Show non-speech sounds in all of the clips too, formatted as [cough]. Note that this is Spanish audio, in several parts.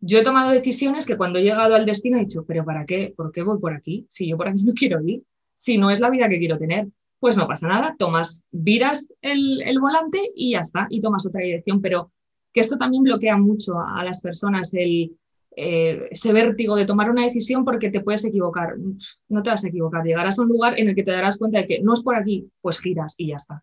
yo he tomado decisiones que cuando he llegado al destino he dicho, pero ¿para qué? ¿Por qué voy por aquí? Si yo por aquí [laughs] no quiero ir, si no es la vida que quiero tener, pues no pasa nada, tomas, viras el, volante y ya está, y tomas otra dirección, pero que esto también bloquea mucho a, las personas, el, eh, ese vértigo de tomar una decisión porque te puedes equivocar. No te vas a equivocar, llegarás a un lugar en el que te darás cuenta de que no es por aquí, pues giras y ya está.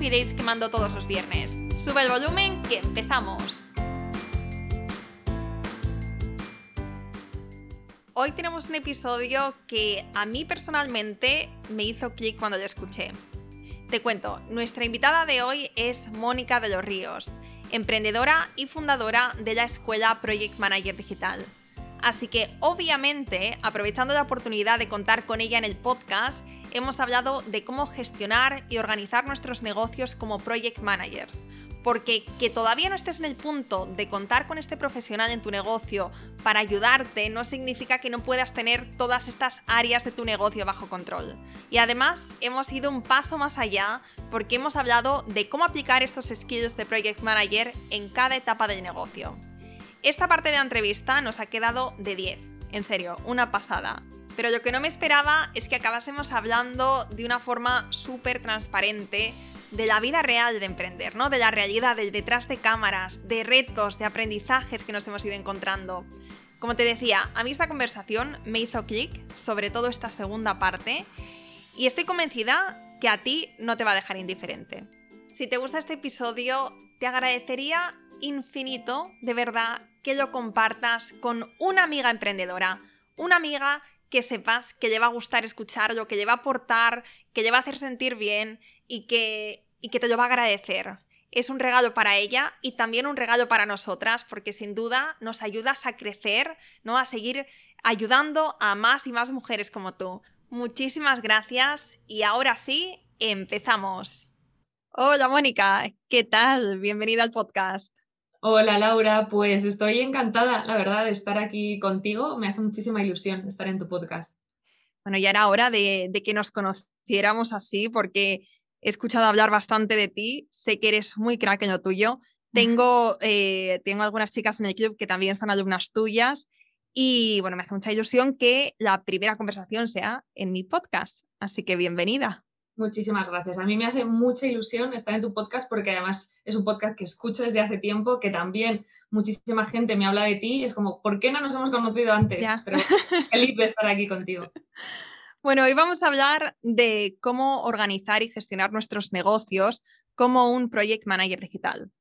que mando todos los viernes. Sube el volumen que empezamos. Hoy tenemos un episodio que a mí personalmente me hizo clic cuando lo escuché. Te cuento, nuestra invitada de hoy es Mónica de los Ríos, emprendedora y fundadora de la escuela Project Manager Digital. Así que obviamente, aprovechando la oportunidad de contar con ella en el podcast, hemos hablado de cómo gestionar y organizar nuestros negocios como project managers. Porque que todavía no estés en el punto de contar con este profesional en tu negocio para ayudarte no significa que no puedas tener todas estas áreas de tu negocio bajo control. Y además hemos ido un paso más allá porque hemos hablado de cómo aplicar estos skills de project manager en cada etapa del negocio. Esta parte de la entrevista nos ha quedado de 10. En serio, una pasada. Pero lo que no me esperaba es que acabásemos hablando de una forma súper transparente de la vida real de emprender, ¿no? De la realidad, del detrás de cámaras, de retos, de aprendizajes que nos hemos ido encontrando. Como te decía, a mí esta conversación me hizo clic, sobre todo esta segunda parte, y estoy convencida que a ti no te va a dejar indiferente. Si te gusta este episodio, te agradecería infinito, de verdad, que lo compartas con una amiga emprendedora, una amiga que sepas que le va a gustar escucharlo, que le va a aportar, que le va a hacer sentir bien y que, y que te lo va a agradecer. Es un regalo para ella y también un regalo para nosotras, porque sin duda nos ayudas a crecer, ¿no? A seguir ayudando a más y más mujeres como tú. Muchísimas gracias y ahora sí, empezamos. Hola Mónica, ¿qué tal? Bienvenida al podcast. Hola Laura, pues estoy encantada, la verdad, de estar aquí contigo. Me hace muchísima ilusión estar en tu podcast. Bueno, ya era hora de, que nos conociéramos así porque he escuchado hablar bastante de ti, sé que eres muy crack en lo tuyo. [laughs] Tengo, eh, tengo algunas chicas en el club que también son alumnas tuyas y bueno, me hace mucha ilusión que la primera conversación sea en mi podcast. Así que bienvenida. Muchísimas gracias. A mí me hace mucha ilusión estar en tu podcast porque además es un podcast que escucho desde hace tiempo, que también muchísima gente me habla de ti. Es como, ¿por qué no nos hemos conocido antes? Pero feliz de estar aquí contigo. [laughs] Bueno, hoy vamos a hablar de cómo organizar y gestionar nuestros negocios como un project manager digital.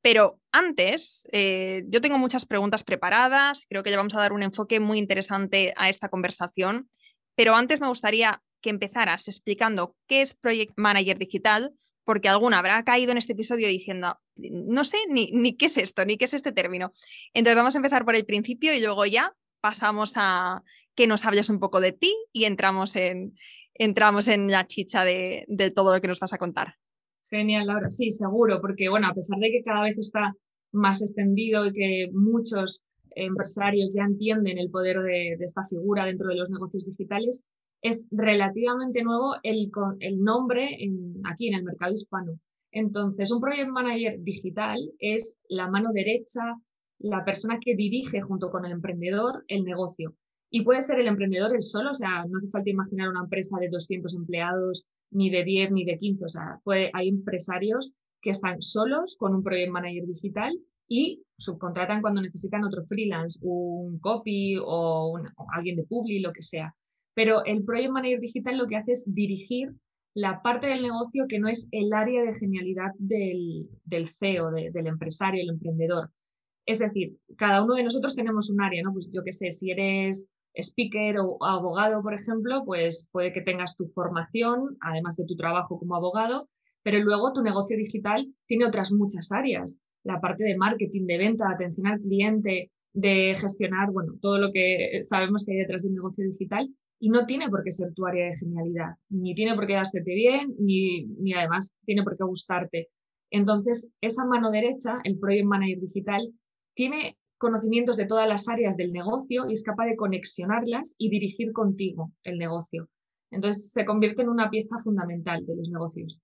Pero antes, eh, yo tengo muchas preguntas preparadas, creo que le vamos a dar un enfoque muy interesante a esta conversación, pero antes me gustaría que empezaras explicando qué es Project Manager Digital, porque alguna habrá caído en este episodio diciendo, no sé ni, ni qué es esto, ni qué es este término. Entonces vamos a empezar por el principio y luego ya pasamos a que nos hables un poco de ti y entramos en, entramos en la chicha de, de todo lo que nos vas a contar. Genial, Laura. Sí, seguro, porque bueno, a pesar de que cada vez está más extendido y que muchos empresarios ya entienden el poder de, de, esta figura dentro de los negocios digitales, es relativamente nuevo el, nombre aquí en el mercado hispano. Entonces, un project manager digital es la mano derecha, la persona que dirige junto con el emprendedor el negocio. Y puede ser el emprendedor el solo, o sea, no hace falta imaginar una empresa de 200 empleados, ni de 10, ni de 15. O sea, hay empresarios que están solos con un project manager digital y subcontratan cuando necesitan otro freelance, un copy o, o alguien de Publi, lo que sea. Pero el Project Manager Digital lo que hace es dirigir la parte del negocio que no es el área de genialidad del, CEO, del empresario, el emprendedor. Es decir, cada uno de nosotros tenemos un área, ¿no? Pues yo qué sé, si eres speaker o abogado, por ejemplo, pues puede que tengas tu formación, además de tu trabajo como abogado, pero luego tu negocio digital tiene otras muchas áreas. La parte de marketing, de venta, de atención al cliente, de gestionar, bueno, todo lo que sabemos que hay detrás del negocio digital y no tiene por qué ser tu área de genialidad, ni tiene por qué hacerte bien, ni, ni además tiene por qué gustarte. Entonces, esa mano derecha, el Project Manager Digital, tiene conocimientos de todas las áreas del negocio y es capaz de conexionarlas y dirigir contigo el negocio. Entonces, se convierte en una pieza fundamental de los negocios.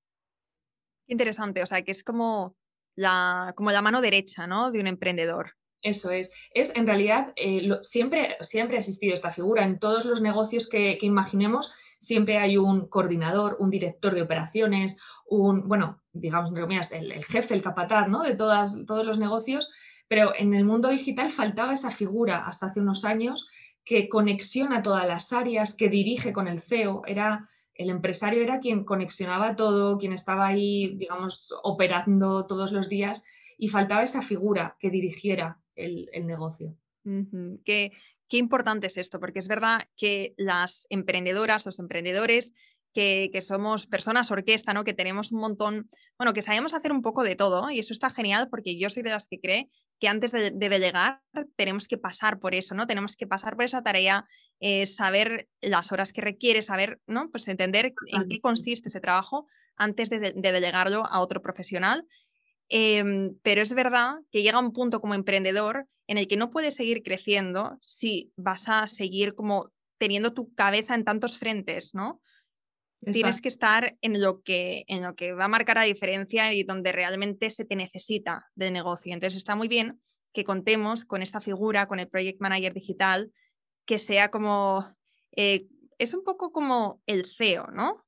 Interesante, o sea, que es como la, como la mano derecha ¿no? de un emprendedor. Eso es. Es en realidad, eh, siempre, siempre ha existido esta figura. En todos los negocios que, imaginemos, siempre hay un coordinador, un director de operaciones, un, bueno, digamos, el, el jefe, el capataz, ¿no? De todas, todos los negocios. Pero en el mundo digital faltaba esa figura hasta hace unos años que conexiona todas las áreas, que dirige con el CEO. Era, el empresario era quien conexionaba todo, quien estaba ahí, digamos, operando todos los días y faltaba esa figura que dirigiera el, negocio. qué, qué importante es esto, porque es verdad que las emprendedoras, los emprendedores, que, somos personas orquesta, ¿no? Que tenemos un montón, bueno, que sabemos hacer un poco de todo y eso está genial porque yo soy de las que cree que antes de, delegar tenemos que pasar por eso, ¿no? Tenemos que pasar por esa tarea, eh, saber las horas que requiere, saber, ¿no? Pues entender en qué consiste ese trabajo antes de, de delegarlo a otro profesional Em, pero es verdad que llega un punto como emprendedor en el que no puedes seguir creciendo si vas a seguir como teniendo tu cabeza en tantos frentes, ¿no? Tienes que estar en lo que, en lo que va a marcar la diferencia y donde realmente se te necesita de negocio. Entonces está muy bien que contemos con esta figura, con el Project Manager Digital, que sea como, eh, es un poco como el CEO, ¿no?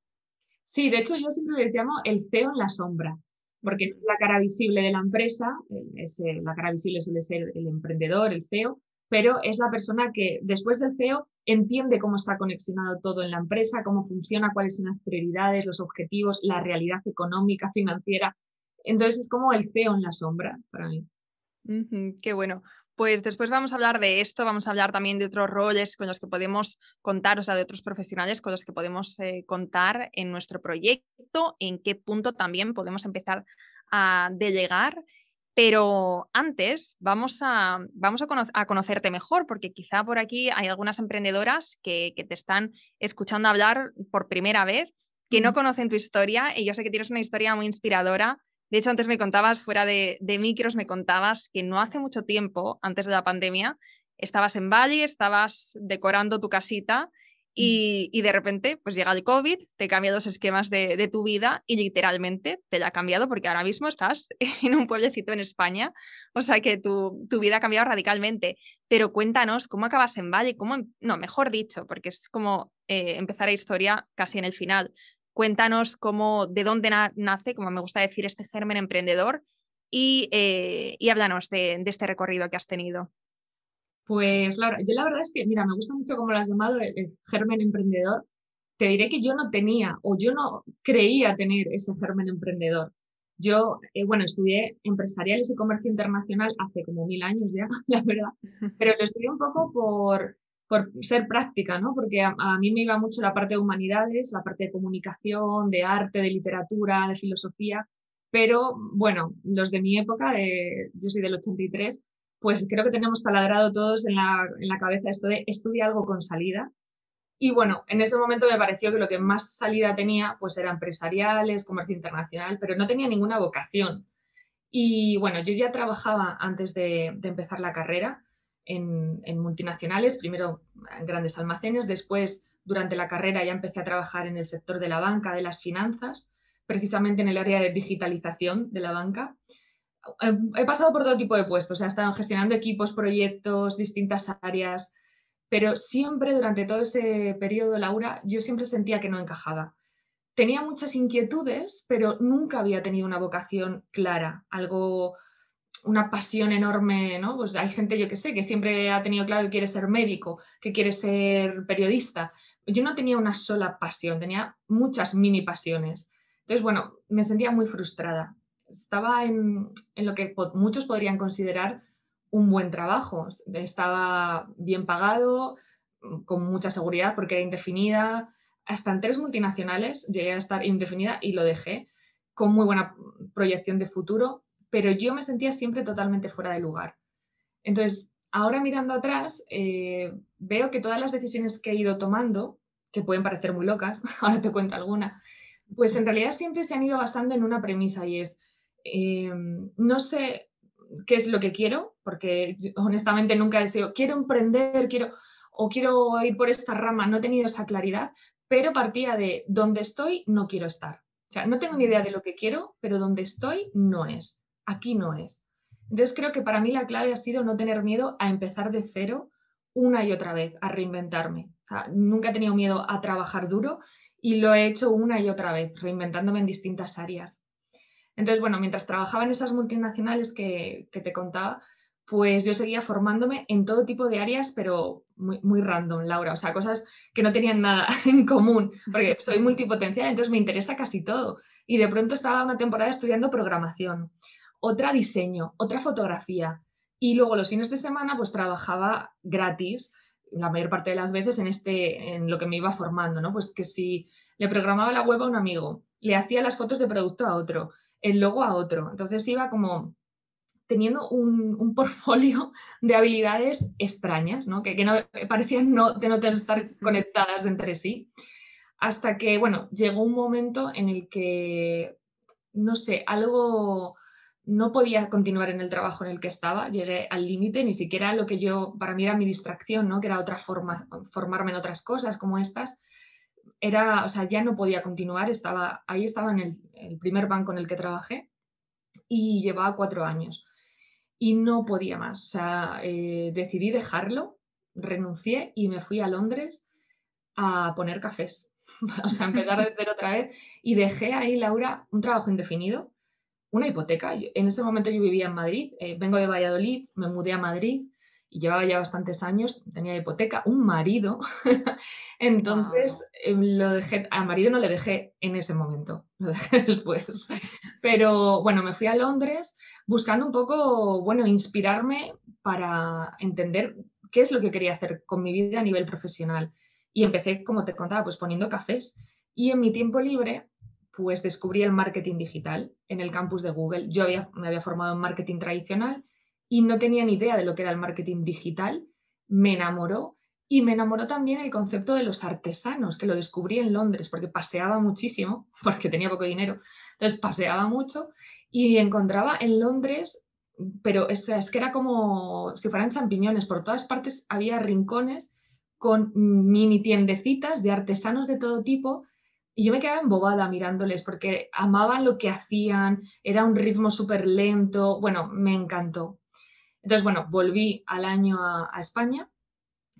Sí, de hecho yo siempre les llamo el CEO en la sombra porque no es la cara visible de la empresa, eh, la cara visible suele ser el emprendedor, el CEO, pero es la persona que después del CEO entiende cómo está conexionado todo en la empresa, cómo funciona, cuáles son las prioridades, los objetivos, la realidad económica, financiera. Entonces es como el CEO en la sombra para mí. Qué bueno. Pues después vamos a hablar de esto, vamos a hablar también de otros roles con los que podemos contar, o sea, de otros profesionales con los que podemos eh, contar en nuestro proyecto, en qué punto también podemos empezar a delegar. Pero antes vamos a, vamos a, conocerte mejor, porque quizá por aquí hay algunas emprendedoras que, te están escuchando hablar por primera vez, que no conocen tu historia y yo sé que tienes una historia muy inspiradora de hecho, antes me contabas, fuera de, micros, me contabas que no hace mucho tiempo, antes de la pandemia, estabas en Bali, estabas decorando tu casita y, de repente pues llega el COVID, te cambia los esquemas de, tu vida y literalmente te la ha cambiado porque ahora mismo estás [laughs] en un pueblecito en España, o sea que tu, vida ha cambiado radicalmente. Pero cuéntanos cómo acabas en Bali, cómo, em, no, mejor dicho, porque es como eh, empezar la historia casi en el final. Cuéntanos cómo, de dónde nace, como me gusta decir, este germen emprendedor y, eh, háblanos de, este recorrido que has tenido. Pues Laura, yo la verdad es que, mira, me gusta mucho cómo lo has llamado el, germen emprendedor. Te diré que yo no tenía o yo no creía tener ese germen emprendedor. Yo, eh, bueno, estudié empresariales y comercio internacional hace como mil años ya, [laughs] la verdad, pero lo estudié un poco por, por ser práctica, ¿no? Porque a, mí me iba mucho la parte de humanidades, la parte de comunicación, de arte, de literatura, de filosofía, pero bueno, los de mi época, de, yo soy del 83, pues creo que tenemos taladrado todos en la, en la cabeza esto de estudia algo con salida. Y bueno, en ese momento me pareció que lo que más salida tenía pues era empresariales, comercio internacional, pero no tenía ninguna vocación. Y bueno, yo ya trabajaba antes de, de empezar la carrera, en, multinacionales, primero en grandes almacenes, después durante la carrera ya empecé a trabajar en el sector de la banca, de las finanzas, precisamente en el área de digitalización de la banca. He pasado por todo tipo de puestos, he estado gestionando equipos, proyectos, distintas áreas, pero siempre durante todo ese periodo, Laura, yo siempre sentía que no encajaba. Tenía muchas inquietudes, pero nunca había tenido una vocación clara, algo una pasión enorme, ¿no? Pues hay gente, yo que sé, que siempre ha tenido claro que quiere ser médico, que quiere ser periodista. Yo no tenía una sola pasión, tenía muchas mini pasiones. Entonces, bueno, me sentía muy frustrada. Estaba en, en lo que muchos podrían considerar un buen trabajo. Estaba bien pagado, con mucha seguridad porque era indefinida. Hasta en tres multinacionales llegué a estar indefinida y lo dejé con muy buena proyección de futuro, pero yo me sentía siempre totalmente fuera de lugar. Entonces, ahora mirando atrás, eh, veo que todas las decisiones que he ido tomando, que pueden parecer muy locas, [laughs] ahora te cuento alguna, pues en realidad siempre se han ido basando en una premisa y es, eh, no sé qué es lo que quiero, porque honestamente nunca he sido, quiero emprender, quiero, o quiero ir por esta rama, no he tenido esa claridad, pero partía de donde estoy, no quiero estar. O sea, no tengo ni idea de lo que quiero, pero donde estoy no es. Aquí no es. Entonces creo que para mí la clave ha sido no tener miedo a empezar de cero una y otra vez, a reinventarme. nunca he tenido miedo a trabajar duro y lo he hecho una y otra vez, reinventándome en distintas áreas. Entonces, bueno, mientras trabajaba en esas multinacionales que, te contaba, pues yo seguía formándome en todo tipo de áreas, pero muy, muy, random, Laura. O sea, cosas que no tenían nada [laughs] en común, porque soy multipotencial, entonces me interesa casi todo. Y de pronto estaba una temporada estudiando programación, otra diseño, otra fotografía. Y luego los fines de semana, pues trabajaba gratis la mayor parte de las veces en, este, en lo que me iba formando, ¿no? Pues que si le programaba la web a un amigo, le hacía las fotos de producto a otro, el logo a otro. Entonces iba como teniendo un, portfolio [laughs] de habilidades extrañas, ¿no? Que, no, parecían no, de no estar conectadas entre sí. Hasta que, bueno, llegó un momento en el que, no sé, algo no podía continuar en el trabajo en el que estaba, llegué al límite, ni siquiera lo que yo, para mí era mi distracción, ¿no? que era otra forma, formarme en otras cosas como estas, era, o sea, ya no podía continuar, estaba, ahí estaba en el, primer banco en el que trabajé y llevaba cuatro años y no podía más. O sea, eh, decidí dejarlo, renuncié y me fui a Londres a poner cafés. [laughs] o sea, empezar a hacer otra vez y dejé ahí, Laura, un trabajo indefinido, una hipoteca. En ese momento yo vivía en Madrid, eh, vengo de Valladolid, me mudé a Madrid y llevaba ya bastantes años, tenía hipoteca, un marido. [laughs] Entonces, em, lo dejé, al marido no le dejé en ese momento, [laughs] lo dejé después. Pero bueno, me fui a Londres buscando un poco, bueno, inspirarme para entender qué es lo que quería hacer con mi vida a nivel profesional. Y empecé, como te contaba, pues poniendo cafés. Y en mi tiempo libre, pues descubrí el marketing digital en el campus de Google. Yo me había formado en marketing tradicional y no tenía ni idea de lo que era el marketing digital, me enamoró y me enamoró también el concepto de los artesanos, que lo descubrí en Londres porque paseaba muchísimo, [laughs] porque tenía poco dinero, entonces paseaba mucho y encontraba en Londres, pero es, es que era como si fueran champiñones, por todas partes había rincones con mini tiendecitas de artesanos de todo tipo y yo me quedaba embobada mirándoles porque amaban lo que hacían, era un ritmo súper lento, bueno, me encantó. Entonces, bueno, volví al año a, España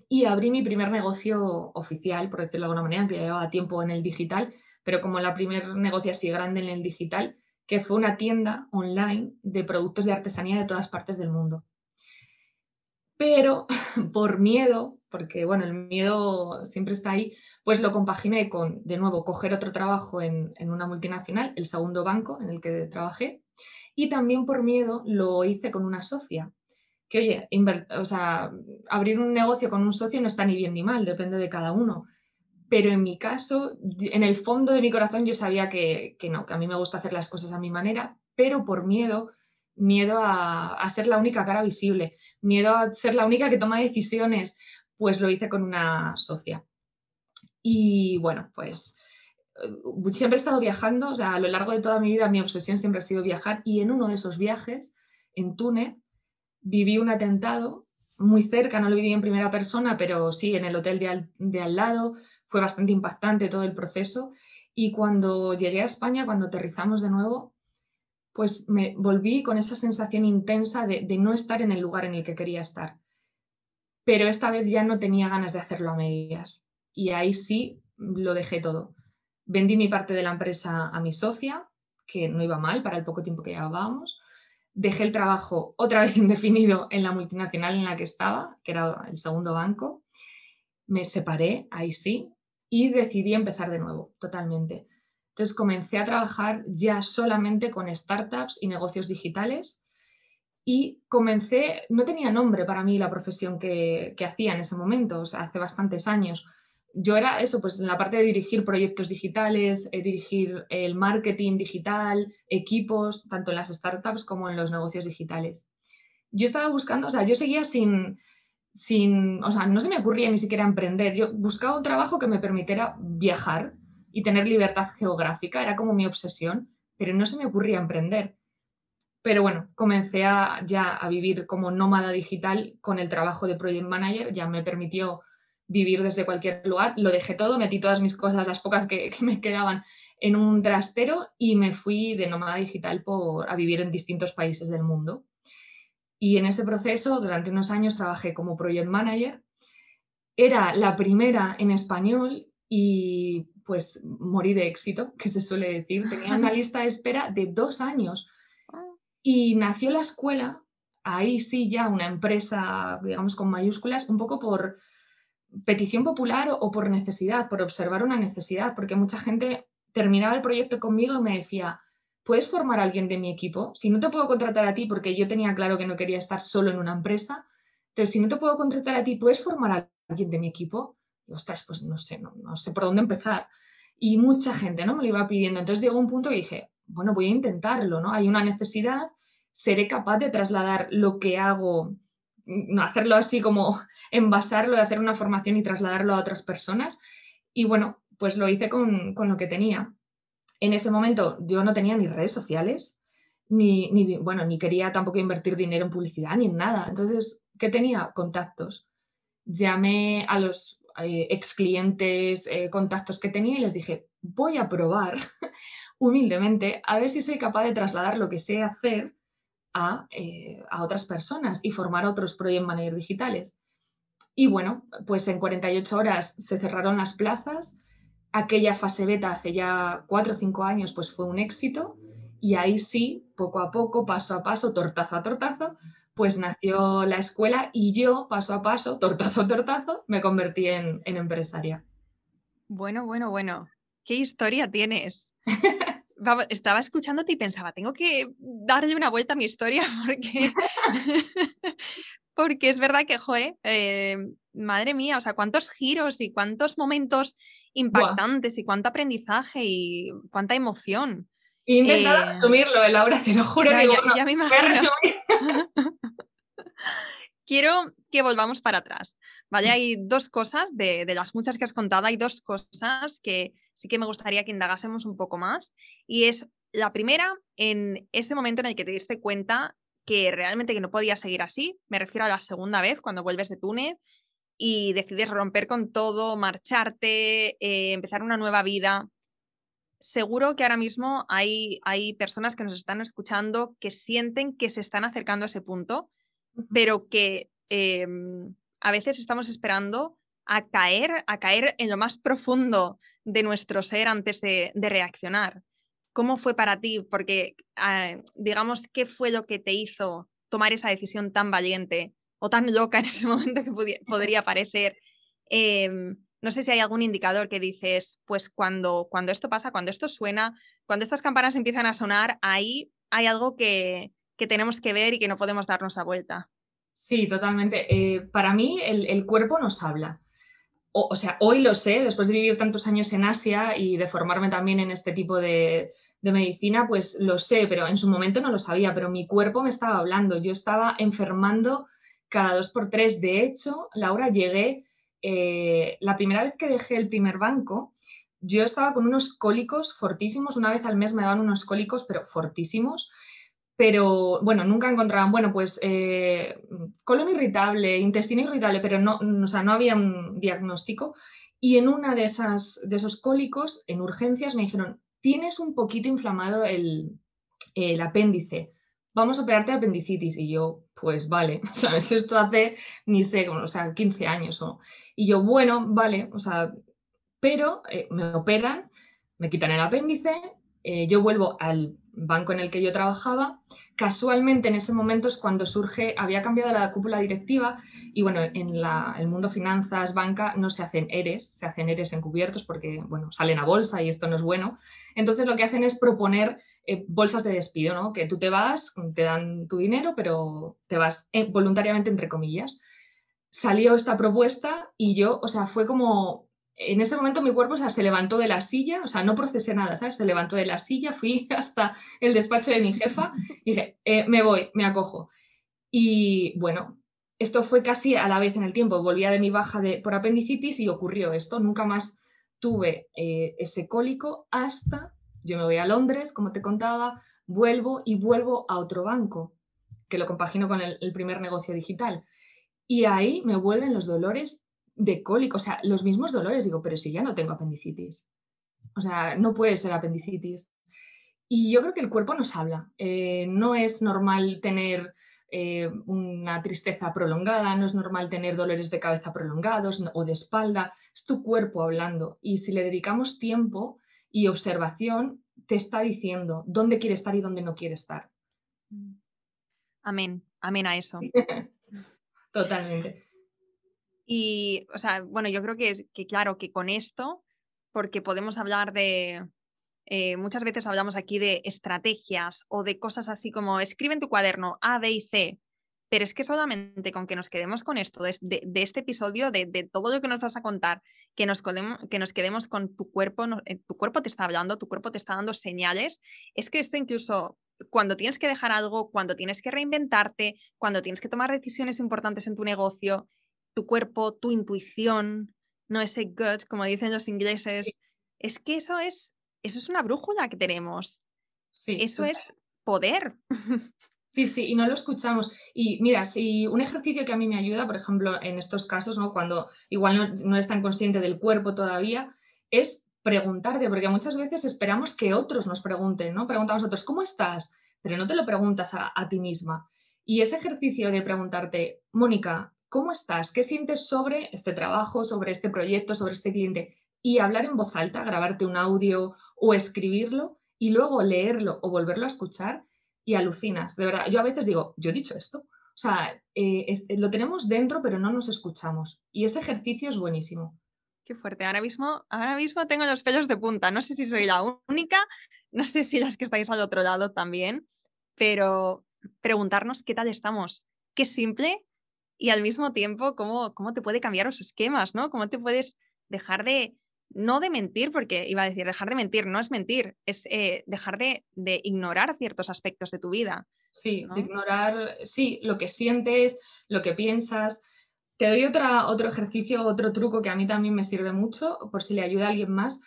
y abrí mi primer negocio oficial, por decirlo de alguna manera, que llevaba tiempo en el digital, pero como la primer negocio así grande en el digital, que fue una tienda online de productos de artesanía de todas partes del mundo. Pero [laughs] por miedo, porque bueno, el miedo siempre está ahí, pues lo compaginé con, de nuevo, coger otro trabajo en, en una multinacional, el segundo banco en el que trabajé, y también por miedo lo hice con una socia, que, oye, o sea, abrir un negocio con un socio no está ni bien ni mal, depende de cada uno. Pero en mi caso, en el fondo de mi corazón yo sabía que, no, que a mí me gusta hacer las cosas a mi manera, pero por miedo, miedo a, a ser la única cara visible, miedo a ser la única que toma decisiones, pues lo hice con una socia. Y bueno, pues eh, siempre he estado viajando, o sea, a lo largo de toda mi vida mi obsesión siempre ha sido viajar y en uno de esos viajes, en Túnez, viví un atentado muy cerca, no lo viví en primera persona, pero sí en el hotel de al, lado, fue bastante impactante todo el proceso. Y cuando llegué a España, cuando aterrizamos de nuevo, pues me volví con esa sensación intensa de, de, no estar en el lugar en el que quería estar. Pero esta vez ya no tenía ganas de hacerlo a medias. Y ahí sí lo dejé todo. Vendí mi parte de la empresa a mi socia, que no iba mal para el poco tiempo que llevábamos, dejé el trabajo otra vez [laughs] indefinido en la multinacional en la que estaba, que era el segundo banco, me separé, ahí sí, y decidí empezar de nuevo, totalmente. Entonces comencé a trabajar ya solamente con startups y negocios digitales y comencé, no tenía nombre para mí la profesión que, hacía en ese momento, o sea, hace bastantes años. Yo era eso, pues en la parte de dirigir proyectos digitales, eh, dirigir el marketing digital, equipos, tanto en las startups como en los negocios digitales. Yo estaba buscando, o sea, yo seguía sin, sin, o sea, no se me ocurría ni siquiera emprender. Yo buscaba un trabajo que me permitiera viajar y tener libertad geográfica, era como mi obsesión, pero no se me ocurría emprender. Pero bueno, comencé a, ya a vivir como nómada digital con el trabajo de Project Manager, ya me permitió vivir desde cualquier lugar. Lo dejé todo, metí todas mis cosas, las pocas [laughs] que, me quedaban, en un trastero y me fui de nómada digital por, a vivir en distintos países del mundo. Y en ese proceso, durante unos años, trabajé como project manager. Era la primera en español y pues morí de éxito, [laughs] que se suele decir. Tenía una [laughs] lista de espera de dos años. Y nació la escuela, ahí sí ya una empresa, digamos, con mayúsculas, un poco por petición popular o, por necesidad, por observar una necesidad, porque mucha gente terminaba el proyecto conmigo y me decía, ¿puedes formar a alguien de mi equipo? Si no te puedo contratar a ti, porque yo tenía claro que no quería estar solo en una empresa, entonces si no te puedo contratar a ti, ¿puedes formar a alguien de mi equipo? Y ostras, pues no sé, no, sé por dónde empezar. Y mucha gente ¿no? me lo iba pidiendo. Entonces llegó un punto y dije, bueno, voy a intentarlo, ¿no? Hay una necesidad, seré capaz de trasladar lo que hago, mm, hacerlo así como [laughs] envasarlo, de hacer una formación y trasladarlo a otras personas. Y bueno, pues lo hice con, con lo que tenía en ese momento yo no tenía ni redes sociales, ni, ni, bueno, ni quería tampoco invertir dinero en publicidad ni en nada. Entonces, ¿qué tenía? Contactos. Llamé a los eh, ex clientes, eh, contactos que tenía y les dije, voy a probar humildemente a ver si soy capaz de trasladar lo que sé hacer a, eh, a otras personas y formar otros project managers digitales. Y bueno, pues en 48 horas se cerraron las plazas aquella fase beta hace ya cuatro o cinco años pues fue un éxito y ahí sí, poco a poco, paso a paso, tortazo a tortazo, pues nació la escuela y yo, paso a paso, tortazo a tortazo, me convertí en, empresaria. Bueno, bueno, bueno, ¿qué historia tienes? [laughs] estaba escuchándote y pensaba, tengo que darle una vuelta a mi historia [laughs] porque, [laughs] porque es verdad que, joe, eh, madre mía, o sea, cuántos giros y cuántos momentos impactantes y cuánto aprendizaje y cuánta emoción. He intentado eh, resumirlo, Laura, te lo juro que ya, me imagino. [laughs] Quiero que volvamos para atrás. ¿vale? Mm. Hay dos cosas, de, de, las muchas que has contado, hay dos cosas que sí que me gustaría que indagásemos un poco más. Y es la primera, en ese momento en el que te diste cuenta que realmente que no podía seguir así. Me refiero a la segunda vez, cuando vuelves de Túnez y decides romper con todo, marcharte, eh, empezar una nueva vida. Seguro que ahora mismo hay, hay personas que nos están escuchando que sienten que se están acercando a ese punto, pero que em, a veces estamos esperando a caer, a caer en lo más profundo de nuestro ser antes de, reaccionar. ¿Cómo fue para ti? Porque, ah, digamos, ¿qué fue lo que te hizo tomar esa decisión tan valiente o tan loca en ese [laughs] momento que podría [laughs] parecer. Em, no sé si hay algún indicador que dices, pues cuando, cuando esto pasa, cuando esto suena, cuando estas campanas empiezan a sonar, ahí hay algo que, tenemos que ver y que no podemos darnos a vuelta. Sí, totalmente. Eh, para mí el, cuerpo nos habla. O, sea, hoy lo sé, después de vivir tantos años en Asia y de formarme también en este tipo de, de medicina, pues lo sé, pero en su momento no lo sabía, pero mi cuerpo me estaba hablando. Yo estaba enfermando cada dos por tres. De hecho, Laura, llegué, eh, la primera vez que dejé el primer banco, yo estaba con unos cólicos fortísimos, una vez al mes me daban unos cólicos, pero fortísimos, pero bueno, nunca encontraban, bueno, pues eh, colon irritable, intestino irritable, pero no, o sea, no había un diagnóstico. Y en una de, esas, de esos cólicos, en urgencias, me dijeron, tienes un poquito inflamado el, apéndice vamos a operarte de apendicitis. Y yo, pues vale, [laughs] ¿sabes? Esto hace, ni sé, o sea, 15 años. Y yo, bueno, vale, o sea, pero eh, me operan, me quitan el apéndice, eh, yo vuelvo al banco en el que yo trabajaba. Casualmente en ese momento es cuando surge, había cambiado la cúpula directiva y bueno, en el mundo finanzas, banca, no se hacen ERES, se hacen ERES encubiertos porque, bueno, salen a bolsa y esto no es bueno. Entonces lo que hacen es proponer eh, bolsas de despido, ¿no? Que tú te vas, te dan tu dinero, pero te vas eh, voluntariamente, entre comillas. Salió esta propuesta y yo, o sea, fue como en ese momento mi cuerpo se levantó de la silla, o sea, no procesé nada, ¿sabes? Se levantó de la silla, fui [laughs] hasta el despacho de mi jefa y dije, eh, me voy, me acojo. Y bueno, esto fue casi a la vez en el tiempo. Volvía de mi baja por apendicitis y ocurrió esto. Nunca más tuve eh, ese cólico hasta, yo me voy a Londres, como te contaba, vuelvo y vuelvo a otro banco, que lo compagino con el primer negocio digital. Y ahí me vuelven los dolores de cólico, o sea, los mismos dolores. Digo, pero si ya no tengo apendicitis. O sea, no puede ser apendicitis. Y yo creo que el cuerpo nos habla. Eh, no es normal tener eh, una tristeza prolongada, no es normal tener dolores de cabeza prolongados o de espalda. Es tu cuerpo hablando. Y si le dedicamos tiempo y observación, te está diciendo dónde quiere estar y dónde no quiere estar. Amén, amén a eso. [laughs] Totalmente. Y, o sea, bueno, yo creo que, es, que claro, que con esto, porque podemos hablar de, eh, muchas veces hablamos aquí de estrategias o de cosas así como escribe en tu cuaderno A, B y C, pero es que solamente con que nos quedemos con esto, de, de, este episodio, de, de, todo lo que nos vas a contar, que nos, que nos quedemos con tu cuerpo, eh, tu cuerpo te está hablando, tu cuerpo te está dando señales, es que esto incluso cuando tienes que dejar algo, cuando tienes que reinventarte, cuando tienes que tomar decisiones importantes en tu negocio, tu cuerpo, tu intuición, no ese gut, como dicen los ingleses. Es que eso es, eso es una brújula que tenemos. Sí, eso es poder. [laughs] Sí, sí, y no lo escuchamos. Y mira, si un ejercicio que a mí me ayuda, por ejemplo, en estos casos, ¿no? cuando igual no, no eres tan consciente del cuerpo todavía, es preguntarte, porque muchas veces esperamos que otros nos pregunten, ¿no? Preguntamos a otros, ¿cómo estás? Pero no te lo preguntas a, a ti misma. Y ese ejercicio de preguntarte, Mónica, ¿Cómo estás? ¿Qué sientes sobre este trabajo, sobre este proyecto, sobre este cliente? Y hablar en voz alta, grabarte un audio o escribirlo y luego leerlo o volverlo a escuchar y alucinas. De verdad, yo a veces digo, yo he dicho esto. O sea, eh, lo tenemos dentro, pero no nos escuchamos. Y ese ejercicio es buenísimo. Qué fuerte. Ahora mismo, ahora mismo tengo los pelos de punta. No sé si soy la única, no sé si las que estáis al otro lado también, pero preguntarnos qué tal estamos. Qué simple y al mismo tiempo cómo, cómo te puede cambiar los esquemas, ¿no? Cómo te puedes dejar de, no de mentir, porque iba a decir, dejar de mentir, no es mentir, es eh, dejar de, ignorar ciertos aspectos de tu vida. Sí, de ignorar, sí, lo que sientes, lo que piensas. Te doy otra, otro ejercicio, otro truco que a mí también me sirve mucho, por si le ayuda a alguien más.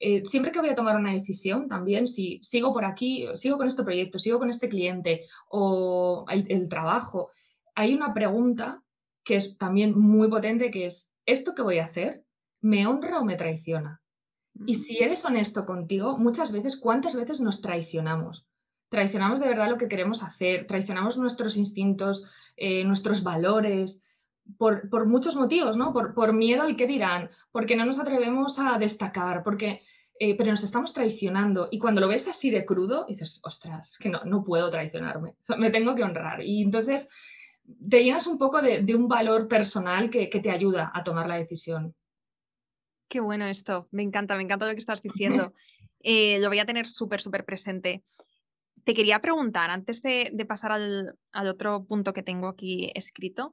Eh, siempre que voy a tomar una decisión, también, si sigo por aquí, sigo con este proyecto, sigo con este cliente o el trabajo, hay una pregunta que es también muy potente, que es, ¿esto que voy a hacer me honra o me traiciona? Y si mm. eres honesto contigo, muchas veces, ¿cuántas veces nos traicionamos? Traicionamos de verdad lo que queremos hacer, traicionamos nuestros instintos, eh, nuestros valores, por, muchos motivos, ¿no? Por, miedo al que dirán, porque no nos atrevemos a destacar, porque, eh, pero nos estamos traicionando. Y cuando lo ves así de crudo, dices, ostras, que no, no puedo traicionarme, me tengo que honrar. Y entonces te llenas un poco de, un valor personal que, te ayuda a tomar la decisión. Qué bueno esto, me encanta, me encanta lo que estás diciendo. Eh, lo voy a tener súper, súper presente. Te quería preguntar, antes de, pasar al, otro punto que tengo aquí escrito,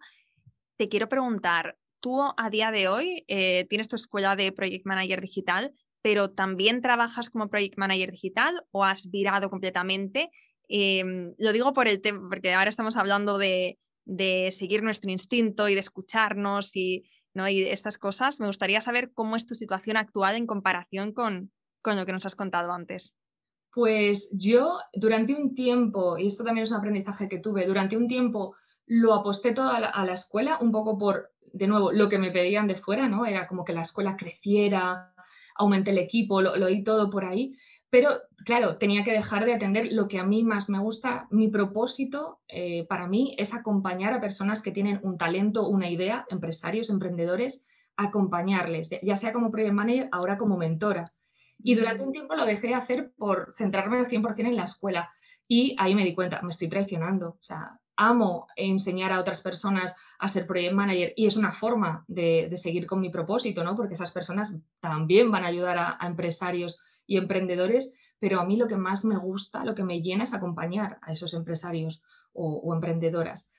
te quiero preguntar, tú a día de hoy eh, tienes tu escuela de Project Manager Digital, pero también trabajas como Project Manager Digital o has virado completamente. Em, lo digo por el tema, porque ahora estamos hablando de, de seguir nuestro instinto y de escucharnos y, ¿no? y estas cosas, me gustaría saber cómo es tu situación actual en comparación con, con lo que nos has contado antes. Pues yo durante un tiempo, y esto también es un aprendizaje que tuve, durante un tiempo lo aposté todo a la, escuela, un poco por, de nuevo, lo que me pedían de fuera, ¿no? Era como que la escuela creciera, aumente el equipo, lo, lo oí todo por ahí. Pero claro, tenía que dejar de atender lo que a mí más me gusta. Mi propósito eh, para mí es acompañar a personas que tienen un talento, una idea, empresarios, emprendedores, acompañarles, ya sea como project manager, ahora como mentora. Y durante un tiempo lo dejé de hacer por centrarme al 100% en la escuela. Y ahí me di cuenta, me estoy traicionando. O sea, amo enseñar a otras personas a ser project manager y es una forma de, seguir con mi propósito, ¿no? Porque esas personas también van a ayudar a, empresarios y emprendedores, pero a mí lo que más me gusta, lo que me llena es acompañar a esos empresarios o, emprendedoras.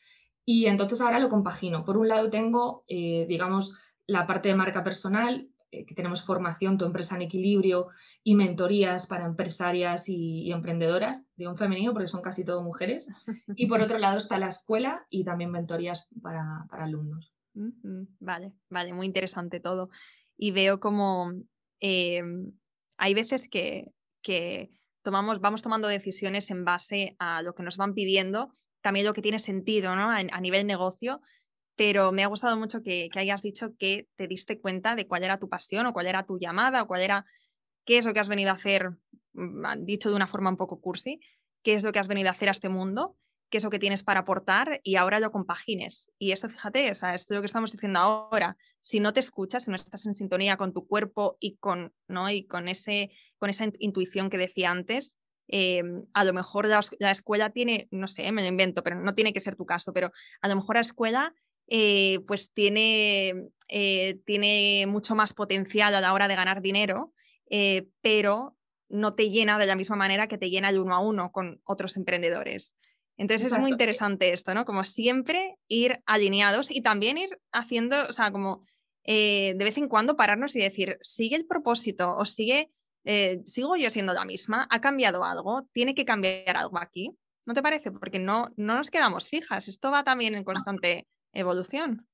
Y entonces ahora lo compagino. Por un lado tengo, eh, digamos, la parte de marca personal, que tenemos formación, tu empresa en equilibrio y mentorías para empresarias y, emprendedoras de un femenino, porque son casi todo mujeres. Y por otro lado está la escuela y también mentorías para, alumnos. Vale, vale, muy interesante todo. Y veo como em, hay veces que, tomamos, vamos tomando decisiones en base a lo que nos van pidiendo, también lo que tiene sentido ¿no? a, a nivel negocio, pero me ha gustado mucho que, hayas dicho que te diste cuenta de cuál era tu pasión o cuál era tu llamada o cuál era, qué es lo que has venido a hacer, mm, dicho de una forma un poco cursi, qué es lo que has venido a hacer a este mundo, qué es lo que tienes para aportar y ahora lo compagines. Y eso, fíjate, o sea, es lo que estamos diciendo ahora. Si no te escuchas, si no estás en sintonía con tu cuerpo y con, ¿no? y con, ese, con esa intuición que decía antes, em, a lo mejor la, la, escuela tiene, no sé, me lo invento, pero no tiene que ser tu caso, pero a lo mejor la escuela eh, pues tiene, eh, tiene mucho más potencial a la hora de ganar dinero, eh, pero no te llena de la misma manera que te llena el uno a uno con otros emprendedores. Entonces es muy interesante esto, ¿no? Como siempre ir alineados y también ir haciendo, o sea, como de vez en cuando pararnos y decir, sigue el propósito o sigue, sigo yo siendo la misma, ha cambiado algo, tiene que cambiar algo aquí. ¿No te parece? Porque no, no nos quedamos fijas, esto va también en constante evolución.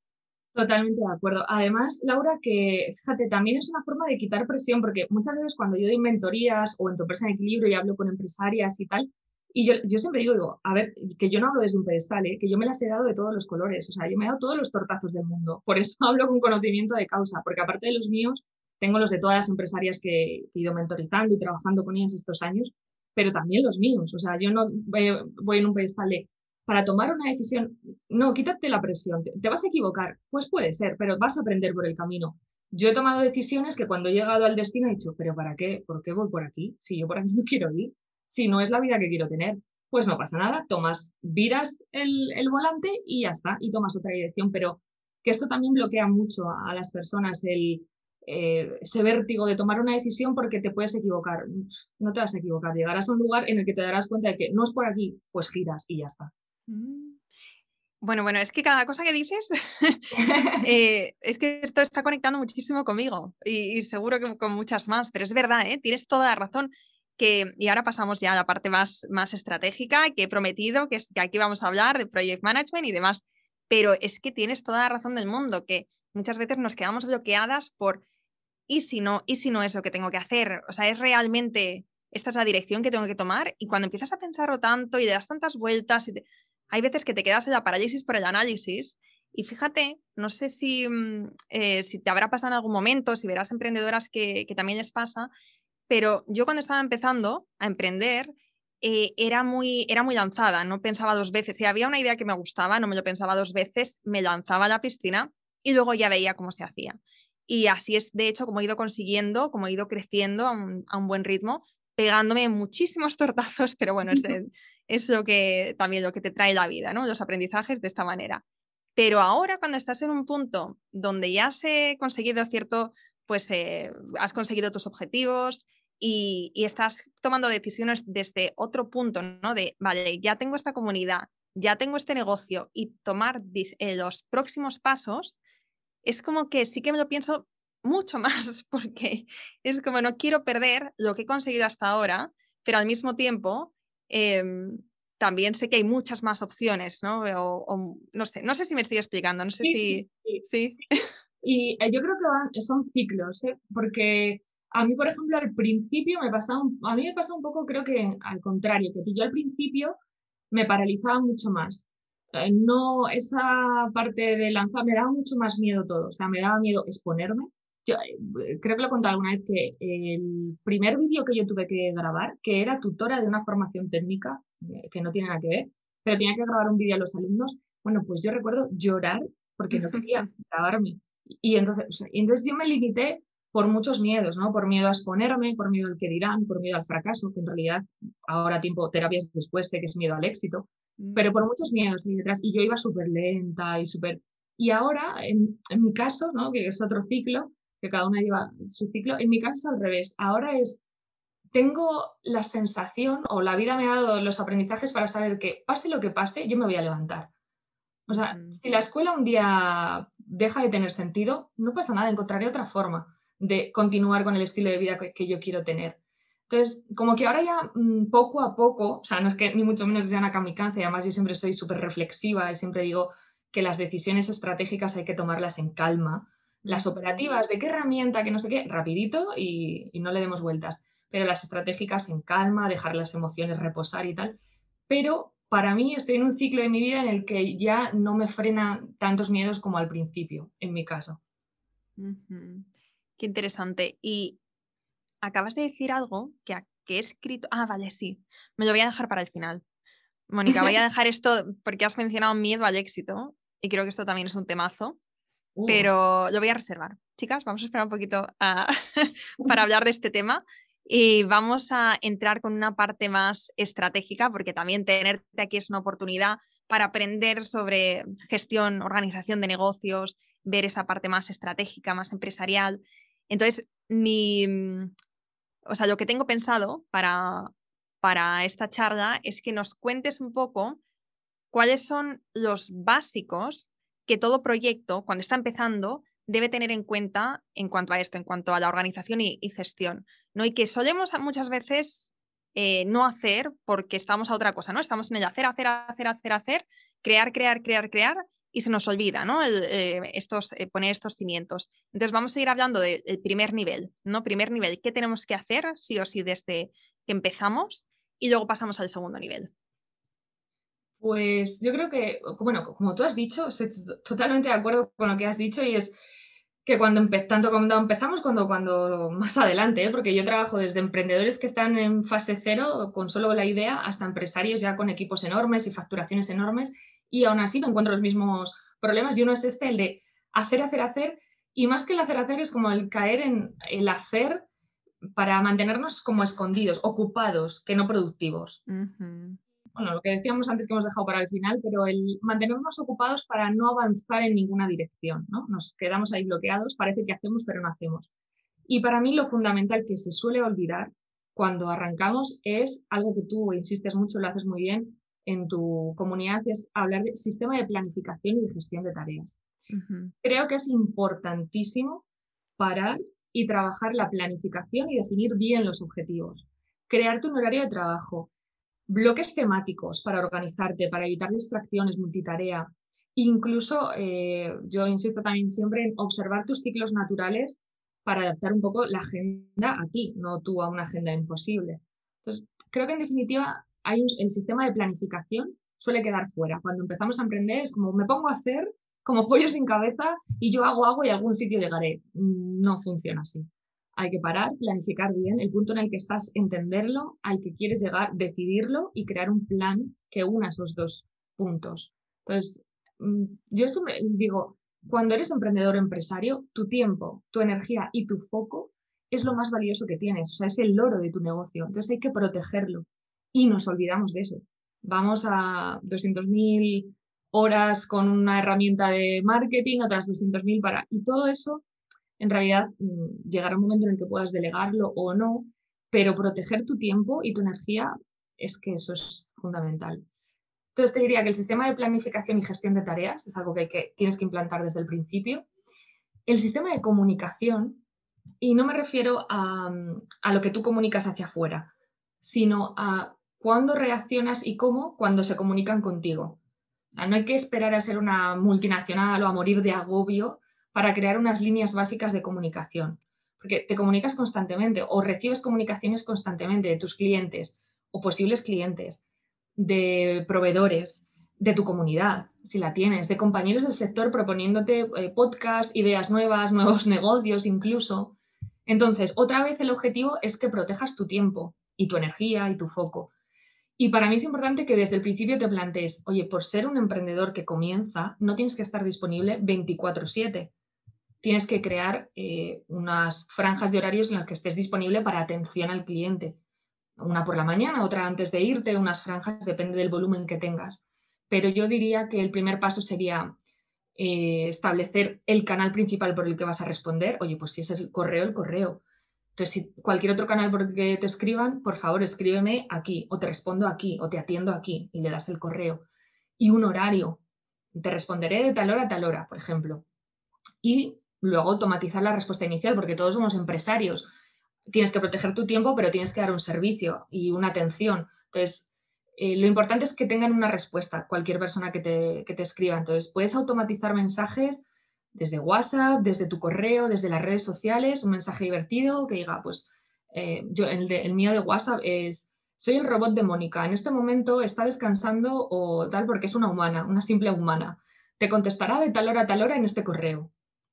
Totalmente de acuerdo. Además, Laura, que fíjate, también es una forma de quitar presión, porque muchas veces cuando yo doy mentorías o en tu empresa en equilibrio y hablo con empresarias y tal, y yo, yo siempre digo, digo, a ver, que yo no hablo desde un pedestal, ¿eh? que yo me las he dado de todos los colores, o sea, yo me he dado todos los tortazos del mundo. Por eso [laughs] hablo con conocimiento de causa, porque aparte de los míos, tengo los de todas las empresarias que, he ido mentorizando y trabajando con ellas estos años, pero también los míos. O sea, yo no voy, voy en un pedestal de para tomar una decisión, no, quítate la presión, te, vas a equivocar, pues puede ser, pero vas a aprender por el camino. Yo he tomado decisiones que cuando he llegado al destino he dicho, pero ¿para qué? ¿Por qué voy por aquí? Si yo por aquí [laughs] no quiero ir, si no es la vida que quiero tener, pues no pasa nada, tomas, viras el, volante y ya está, y tomas otra dirección, pero que esto también bloquea mucho a las personas el, eh, ese vértigo de tomar una decisión porque te puedes equivocar. No te vas a equivocar, llegarás a un lugar en el que te darás cuenta de que no es por aquí, pues giras y ya está. Mm. Bueno, bueno, es que cada cosa que dices, [laughs] [laughs] eh, es que esto está conectando muchísimo conmigo y, seguro que con muchas más, pero es verdad, ¿eh? tienes toda la razón. Que, y ahora pasamos ya a la parte más, más estratégica que he prometido, que, es, que aquí vamos a hablar de project management y demás, pero es que tienes toda la razón del mundo, que muchas veces nos quedamos bloqueadas por, ¿y si no? ¿Y si no es lo que tengo que hacer? O sea, ¿es realmente esta es la dirección que tengo que tomar? Y cuando empiezas a pensarlo tanto y le das tantas vueltas y te hay veces que te quedas en la parálisis por el análisis y fíjate, no sé si, mm, eh, te habrá pasado en algún momento, si verás emprendedoras que, también les pasa, pero yo cuando estaba empezando a emprender, eh, era, muy, era muy lanzada, no pensaba dos veces. Si había una idea que me gustaba, no me lo pensaba dos veces, me lanzaba a la piscina y luego ya veía cómo se hacía. Y así es, de hecho, como he ido consiguiendo, como he ido creciendo a un buen ritmo, pegándome muchísimos [laughs] tortazos, pero bueno, es, es lo que también lo que te trae la vida, ¿no? Los aprendizajes de esta manera. Pero ahora cuando estás en un punto donde ya has conseguido cierto, pues eh, has conseguido tus objetivos y, estás tomando decisiones desde otro punto, ¿no? De, vale, ya tengo esta comunidad, ya tengo este negocio y tomar eh, los próximos pasos, es como que sí que me lo pienso mucho [laughs] más porque es como no quiero perder lo que he conseguido hasta ahora, pero al mismo tiempo Em, también sé que hay muchas más opciones, ¿no? O, no sé, no sé si me estoy explicando, no sé si... Sí, Y eh, yo creo que son ciclos, ¿eh? porque a mí, por ejemplo, al principio me pasaba, a mí me pasa un poco, creo que al contrario, que yo al principio me paralizaba mucho más. Eh, no, esa parte de lanzar me daba mucho más miedo todo, o sea, me daba miedo exponerme, yo eh, creo que lo he contado alguna vez que el primer vídeo que yo tuve que grabar, que era tutora de una formación técnica, eh, que no tiene nada que ver, pero tenía que grabar un vídeo a los alumnos, bueno, pues yo recuerdo llorar porque no [laughs] quería grabarme. Y entonces, entonces yo me limité por muchos miedos, ¿no? Por miedo a exponerme, por miedo al que dirán, por miedo al fracaso, que en realidad ahora tiempo terapias después sé que es miedo al éxito, mm. pero por muchos miedos y detrás. Y yo iba súper lenta y súper... Y ahora, en, en, mi caso, ¿no? Que es otro ciclo, que cada una lleva su ciclo, en mi caso es al revés. Ahora es, tengo la sensación, o la vida me ha dado los aprendizajes para saber que pase lo que pase, yo me voy a levantar. O sea, si la escuela un día deja de tener sentido, no pasa nada, encontraré otra forma de continuar con el estilo de vida que, yo quiero tener. Entonces, como que ahora ya mm, poco a poco, o sea, no es que ni mucho menos sea una kamikaze, además yo siempre soy súper reflexiva y siempre digo que las decisiones estratégicas hay que tomarlas en calma. Las operativas, de qué herramienta, que no sé qué, rapidito y, y no le demos vueltas. Pero las estratégicas en calma, dejar las emociones reposar y tal. Pero para mí estoy en un ciclo de mi vida en el que ya no me frena tantos miedos como al principio, en mi caso. Qué interesante. Y acabas de decir algo que, he escrito. Ah, vale, sí. Me lo voy a dejar para el final. Mónica, voy a [laughs] dejar esto porque has mencionado miedo al éxito y creo que esto también es un temazo, pero lo voy a reservar. Chicas, vamos a esperar un poquito [laughs] para [laughs] hablar de este tema y vamos a entrar con una parte más estratégica porque también tenerte aquí es una oportunidad para aprender sobre gestión, organización de negocios, ver esa parte más estratégica, más empresarial entonces, mi, mm, o sea, lo que tengo pensado para, para esta charla es que nos cuentes un poco cuáles son los básicos que todo proyecto, cuando está empezando, debe tener en cuenta en cuanto a esto, en cuanto a la organización y, gestión. ¿no? Y que solemos muchas veces eh, no hacer porque estamos a otra cosa, ¿no? Estamos en el hacer, hacer, hacer, hacer, hacer, crear, crear, crear, crear, y se nos olvida ¿no? Eh, estos, eh, poner estos cimientos. Entonces vamos a ir hablando del primer nivel, ¿no? Primer nivel, ¿qué tenemos que hacer sí o sí desde que empezamos? Y luego pasamos al segundo nivel. Pues yo creo que, bueno, como tú has dicho, estoy totalmente de acuerdo con lo que has dicho y es que cuando tanto cuando empezamos, cuando, cuando más adelante, ¿eh? porque yo trabajo desde emprendedores que están en fase cero con solo la idea hasta empresarios ya con equipos enormes y facturaciones enormes y aún así me encuentro los mismos problemas y uno es este, el de hacer, hacer, hacer y más que el hacer, hacer es como el caer en el hacer para mantenernos como escondidos, ocupados, que no productivos. Bueno, lo que decíamos antes que hemos dejado para el final, pero el mantenernos ocupados para no avanzar en ninguna dirección, ¿no? Nos quedamos ahí bloqueados, parece que hacemos, pero no hacemos. Y para mí lo fundamental que se suele olvidar cuando arrancamos es algo que tú insistes mucho, lo haces muy bien, en tu comunidad es hablar de sistema de planificación y de gestión de tareas. Creo que es importantísimo parar y trabajar la planificación y definir bien los objetivos. Crearte un horario de trabajo, bloques temáticos para organizarte, para evitar distracciones, multitarea. Incluso, eh, yo insisto también siempre en observar tus ciclos naturales para adaptar un poco la agenda a ti, no tú a una agenda imposible. Entonces, creo que en definitiva hay el sistema de planificación suele quedar fuera. Cuando empezamos a emprender es como me pongo a hacer como pollo sin cabeza y yo hago, hago y a algún sitio llegaré. No funciona así. Hay que parar, planificar bien el punto en el que estás, entenderlo, al que quieres llegar, decidirlo y crear un plan que una esos dos puntos. Entonces, mm, yo siempre digo, cuando eres emprendedor empresario, tu tiempo, tu energía y tu foco es lo más valioso que tienes, o sea, es el oro de tu negocio. Entonces hay que protegerlo y nos olvidamos de eso. Vamos a 200.000 horas con una herramienta de marketing, otras 200.000 para... Y todo eso, en realidad, mm, llegará un momento en el que puedas delegarlo o no, pero proteger tu tiempo y tu energía es que eso es fundamental. Entonces te diría que el sistema de planificación y gestión de tareas es algo que, tienes que implantar desde el principio. El sistema de comunicación, y no me refiero a, a lo que tú comunicas hacia afuera, sino a cuándo reaccionas y cómo cuando se comunican contigo. No hay que esperar a ser una multinacional o a morir de agobio para crear unas líneas básicas de comunicación, porque te comunicas constantemente o recibes comunicaciones constantemente de tus clientes o posibles clientes, de proveedores, de tu comunidad, si la tienes, de compañeros del sector proponiéndote eh, podcasts, ideas nuevas, [laughs] nuevos negocios incluso. Entonces, otra vez el objetivo es que protejas tu tiempo y tu energía y tu foco y para mí es importante que desde el principio te plantees, oye, por ser un emprendedor que comienza, no tienes que estar disponible 24/7. Tienes que crear eh, unas franjas de horarios en las que estés disponible para atención al cliente. Una por la mañana, otra antes de irte, unas franjas, depende del volumen que tengas. Pero yo diría que el primer paso sería eh, establecer el canal principal por el que vas a responder. Oye, pues si ese es el correo, el correo. Entonces, si cualquier otro canal por el que te escriban, por favor, escríbeme aquí, o te respondo aquí, o te atiendo aquí, y le das el correo. Y un horario. Te responderé de tal hora a tal hora, por ejemplo. Y luego automatizar la respuesta inicial, porque todos somos empresarios. Tienes que proteger tu tiempo, pero tienes que dar un servicio y una atención. Entonces, eh, lo importante es que tengan una respuesta cualquier persona que te, que te escriba. Entonces, puedes automatizar mensajes desde WhatsApp, desde tu correo, desde las redes sociales, un mensaje divertido que diga, pues, eh, yo, el, el mío de WhatsApp es, soy el robot de Mónica, en este momento está descansando o tal porque es una humana, una simple humana. Te contestará de tal hora a tal hora en este correo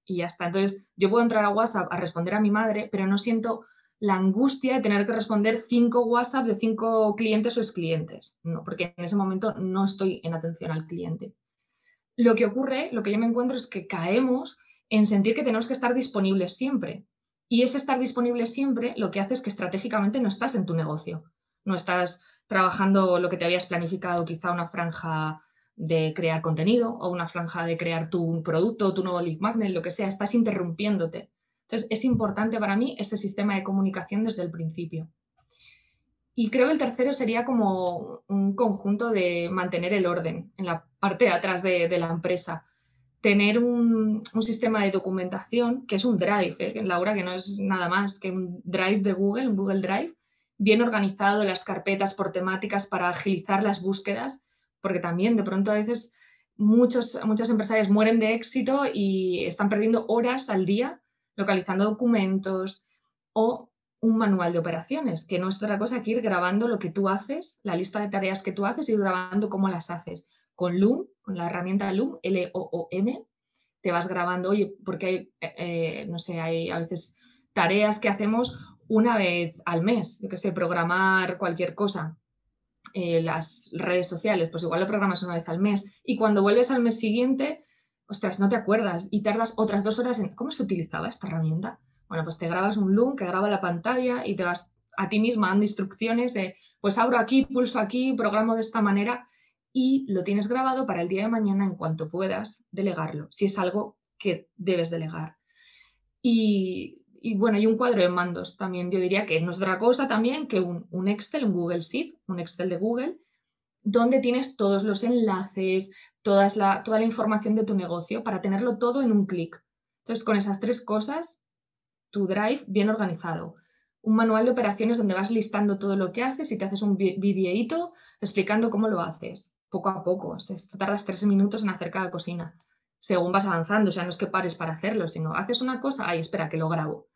y ya está. Entonces, yo puedo entrar a WhatsApp a responder a mi madre, pero no siento la angustia de tener que responder cinco WhatsApp de cinco clientes o clientes, no, porque en ese momento no estoy en atención al cliente. Lo que ocurre, lo que yo me encuentro es que caemos en sentir que tenemos que estar disponibles siempre. Y ese estar disponible siempre lo que hace es que estratégicamente no estás en tu negocio, no estás trabajando lo que te habías planificado, quizá una franja de crear contenido o una franja de crear tu producto, tu nuevo lead magnet, lo que sea, estás interrumpiéndote. Entonces, es importante para mí ese sistema de comunicación desde el principio. Y creo que el tercero sería como un conjunto de mantener el orden en la parte de atrás de, la empresa. Tener un, sistema de documentación que es un drive, ¿eh? Laura, que no es nada más que un drive de Google, un Google Drive, bien organizado, las carpetas por temáticas para agilizar las búsquedas porque también de pronto a veces muchos, muchas empresarias mueren de éxito y están perdiendo horas al día localizando documentos o un manual de operaciones, que no es otra cosa que ir grabando lo que tú haces, la lista de tareas que tú haces y grabando cómo las haces. Con Loom, con la herramienta Loom, L-O-O-M, te vas grabando, oye, porque hay, eh, no sé, hay a veces tareas que hacemos una vez al mes, yo que sé, programar cualquier cosa. Eh, las redes sociales, pues igual lo programas una vez al mes y cuando vuelves al mes siguiente, ostras, no te acuerdas y tardas otras dos horas en cómo se utilizaba esta herramienta. Bueno, pues te grabas un loom que graba la pantalla y te vas a ti misma dando instrucciones de, pues abro aquí, pulso aquí, programo de esta manera y lo tienes grabado para el día de mañana en cuanto puedas delegarlo, si es algo que debes delegar. Y y bueno, y un cuadro de mandos también. Yo diría que no es otra cosa también que un, Excel, un Google Sheet, un Excel de Google, donde tienes todos los enlaces, la, toda la información de tu negocio para tenerlo todo en un clic. Entonces, con esas tres cosas, tu Drive bien organizado. Un manual de operaciones donde vas listando todo lo que haces y te haces un videíto explicando cómo lo haces, poco a poco. O sea, tardas tres minutos en hacer cada cocina según vas avanzando. O sea, no es que pares para hacerlo, sino haces una cosa, ahí espera que lo grabo.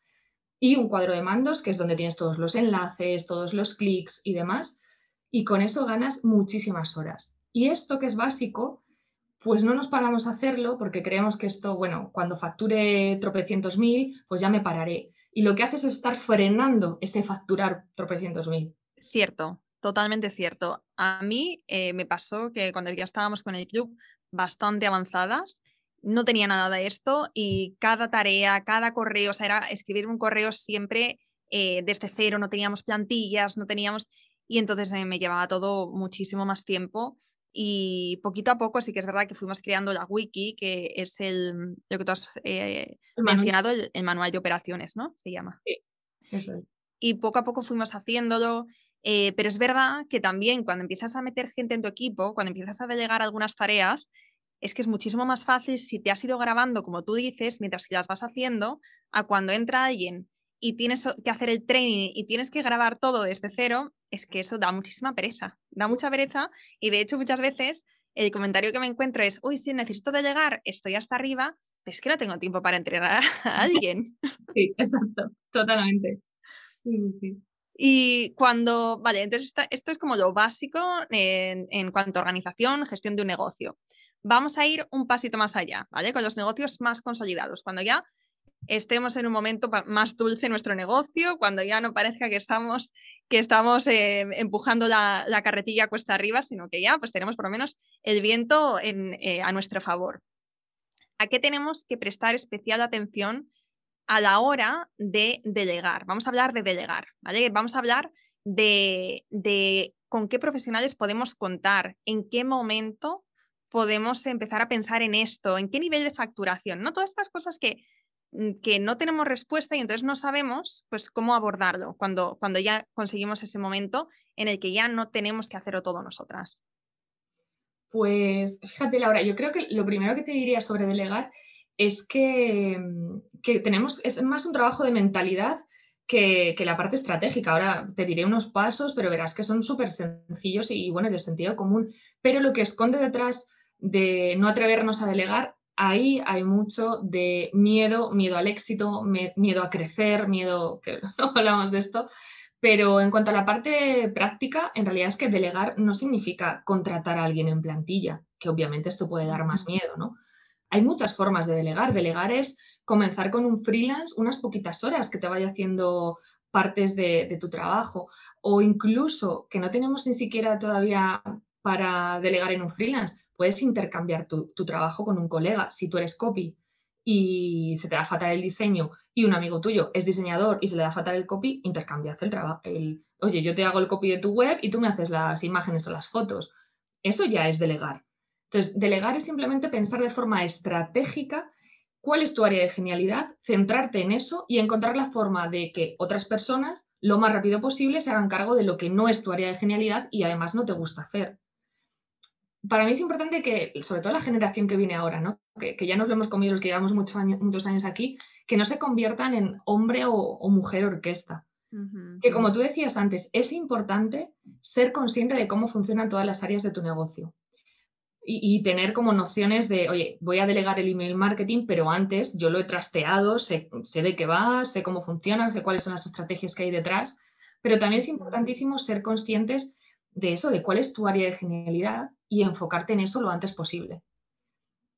Y un cuadro de mandos, que es donde tienes todos los enlaces, todos los clics y demás. Y con eso ganas muchísimas horas. Y esto que es básico, pues no nos paramos a hacerlo porque creemos que esto, bueno, cuando facture tropecientos mil, pues ya me pararé. Y lo que haces es estar frenando ese facturar tropecientos mil. Cierto, totalmente cierto. A mí eh, me pasó que cuando ya estábamos con el club bastante avanzadas, no tenía nada de esto y cada tarea, cada correo, o sea, era escribir un correo siempre eh, desde cero, no teníamos plantillas, no teníamos... Y entonces eh, me llevaba todo muchísimo más tiempo y poquito a poco sí que es verdad que fuimos creando la wiki, que es el, lo que tú has eh, mencionado, el, manual de operaciones, ¿no? Se llama. Sí, eso Y poco a poco fuimos haciéndolo, pero es verdad que también cuando empiezas a meter gente en tu equipo, cuando empiezas a delegar algunas tareas, es que es muchísimo más fácil si te has ido grabando, como tú dices, mientras que las vas haciendo, a cuando entra alguien y tienes que hacer el training y tienes que grabar todo desde cero, es que eso da muchísima pereza, da mucha pereza y de hecho muchas veces el comentario que me encuentro es, uy, sí, necesito delegar, estoy hasta arriba, pero es que no tengo tiempo para entrenar a [laughs] alguien. Sí, exacto, totalmente. Y cuando, vale, entonces esto es como lo básico en, en cuanto a organización, gestión de un negocio vamos a ir un pasito más allá, ¿vale? Con los negocios más consolidados, cuando ya estemos en un momento más dulce en nuestro negocio, cuando ya no parezca que estamos, que estamos eh, empujando la, carretilla cuesta arriba, sino que ya pues tenemos por lo menos el viento eh, a nuestro favor. ¿A qué tenemos que prestar especial atención a la hora de delegar? Vamos a hablar de delegar, ¿vale? Vamos a hablar de, de con qué profesionales podemos contar, en qué momento podemos empezar a pensar en esto, en qué nivel de facturación, ¿no? Todas estas cosas que, mm, que no tenemos respuesta y entonces no sabemos pues cómo abordarlo cuando, cuando ya conseguimos ese momento en el que ya no tenemos que hacerlo todo nosotras. Pues fíjate, Laura, yo creo que lo primero que te diría sobre delegar es que, mm, que tenemos, es más un trabajo de mentalidad que, la parte estratégica. Ahora te diré unos pasos, pero verás que son súper sencillos y, bueno, de sentido común. Pero lo que esconde detrás de no atrevernos a delegar, ahí hay mucho de miedo, miedo al éxito, miedo a crecer, miedo, que [laughs] no hablamos de esto. Pero en cuanto a la parte práctica, en realidad es que delegar no significa contratar a alguien en plantilla, que obviamente esto puede dar más miedo, ¿no? Hay muchas formas de delegar. Delegar es comenzar con un freelance unas poquitas horas que te vaya haciendo partes de, tu trabajo o incluso que no tenemos ni siquiera todavía para delegar en un freelance, puedes intercambiar tu, trabajo con un colega. Si tú eres copy y se te da fatal el diseño y un amigo tuyo es diseñador y se le da fatal el copy, intercambias el trabajo. Oye, yo te hago el copy de tu web y tú me haces las imágenes o las fotos. Eso ya es delegar. Entonces, delegar es simplemente pensar de forma estratégica cuál es tu área de genialidad, centrarte en eso y encontrar la forma de que otras personas lo más rápido posible se hagan cargo de lo que no es tu área de genialidad y además no te gusta hacer. Para mí es importante que, sobre todo la generación que viene ahora, ¿no? que, ya nos lo hemos comido los que llevamos muchos años, muchos años aquí, que no se conviertan en hombre o, mujer orquesta. Que como tú decías antes, es importante ser consciente de cómo funcionan todas las áreas de tu negocio y, tener como nociones de, oye, voy a delegar el email marketing, pero antes yo lo he trasteado, sé, de qué va, sé cómo funciona, sé cuáles son las estrategias que hay detrás, pero también es importantísimo ser conscientes de eso, de cuál es tu área de genialidad y enfocarte en eso lo antes posible.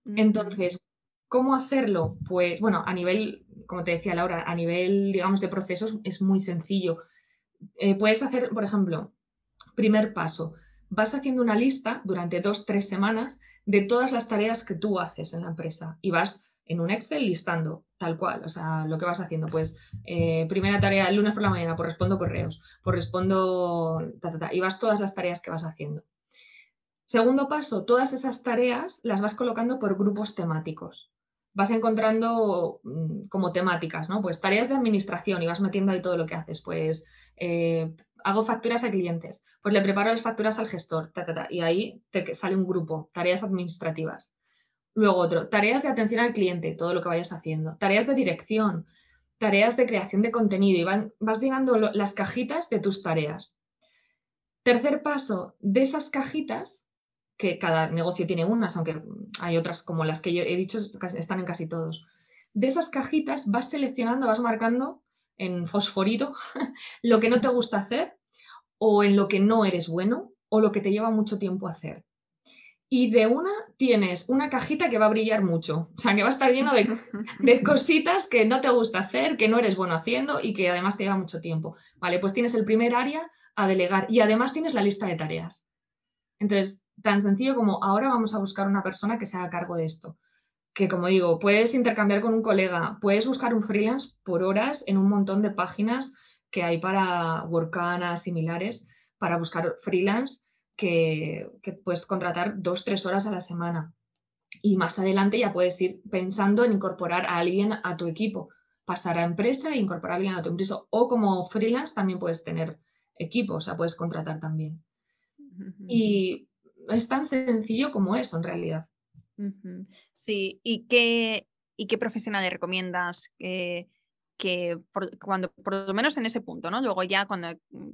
Entonces, ¿cómo hacerlo? Pues bueno, a nivel, como te decía Laura, a nivel, digamos, de procesos es muy sencillo. Eh, puedes hacer, por ejemplo, primer paso, vas haciendo una lista durante dos, tres semanas de todas las tareas que tú haces en la empresa y vas en un Excel listando tal cual, o sea, lo que vas haciendo, pues eh, primera tarea el lunes por la mañana, pues respondo correos, pues respondo, y vas todas las tareas que vas haciendo. Segundo paso, todas esas tareas las vas colocando por grupos temáticos. Vas encontrando mm, como temáticas, ¿no? Pues tareas de administración y vas metiendo ahí todo lo que haces, pues eh, hago facturas a clientes, pues le preparo las facturas al gestor, y ahí te sale un grupo, tareas administrativas. Luego otro, tareas de atención al cliente, todo lo que vayas haciendo, tareas de dirección, tareas de creación de contenido y vas llenando las cajitas de tus tareas. Tercer paso, de esas cajitas, que cada negocio tiene unas, aunque hay otras como las que yo he dicho, están en casi todos. De esas cajitas vas seleccionando, vas marcando en fosforito [laughs] lo que no te gusta hacer o en lo que no eres bueno o lo que te lleva mucho tiempo hacer. Y de una tienes una cajita que va a brillar mucho, o sea, que va a estar lleno de, de, [laughs] cositas que no te gusta hacer, que no eres bueno haciendo y que además te lleva mucho tiempo. Vale, pues tienes el primer área a delegar y además tienes la lista de tareas. Entonces, tan sencillo como ahora vamos a buscar una persona que se haga cargo de esto que como digo, puedes intercambiar con un colega, puedes buscar un freelance por horas en un montón de páginas que hay para Workana similares, para buscar freelance que, puedes contratar dos, tres horas a la semana. Y más adelante ya puedes ir pensando en incorporar a alguien a tu equipo, pasar a empresa e incorporar a alguien a tu empresa. O como freelance también puedes tener equipo, o sea, puedes contratar también. Y es tan sencillo como eso en realidad. Sí, ¿y qué, y qué profesionales recomiendas que, que por, cuando, por lo menos en ese punto, ¿no? Luego ya cuando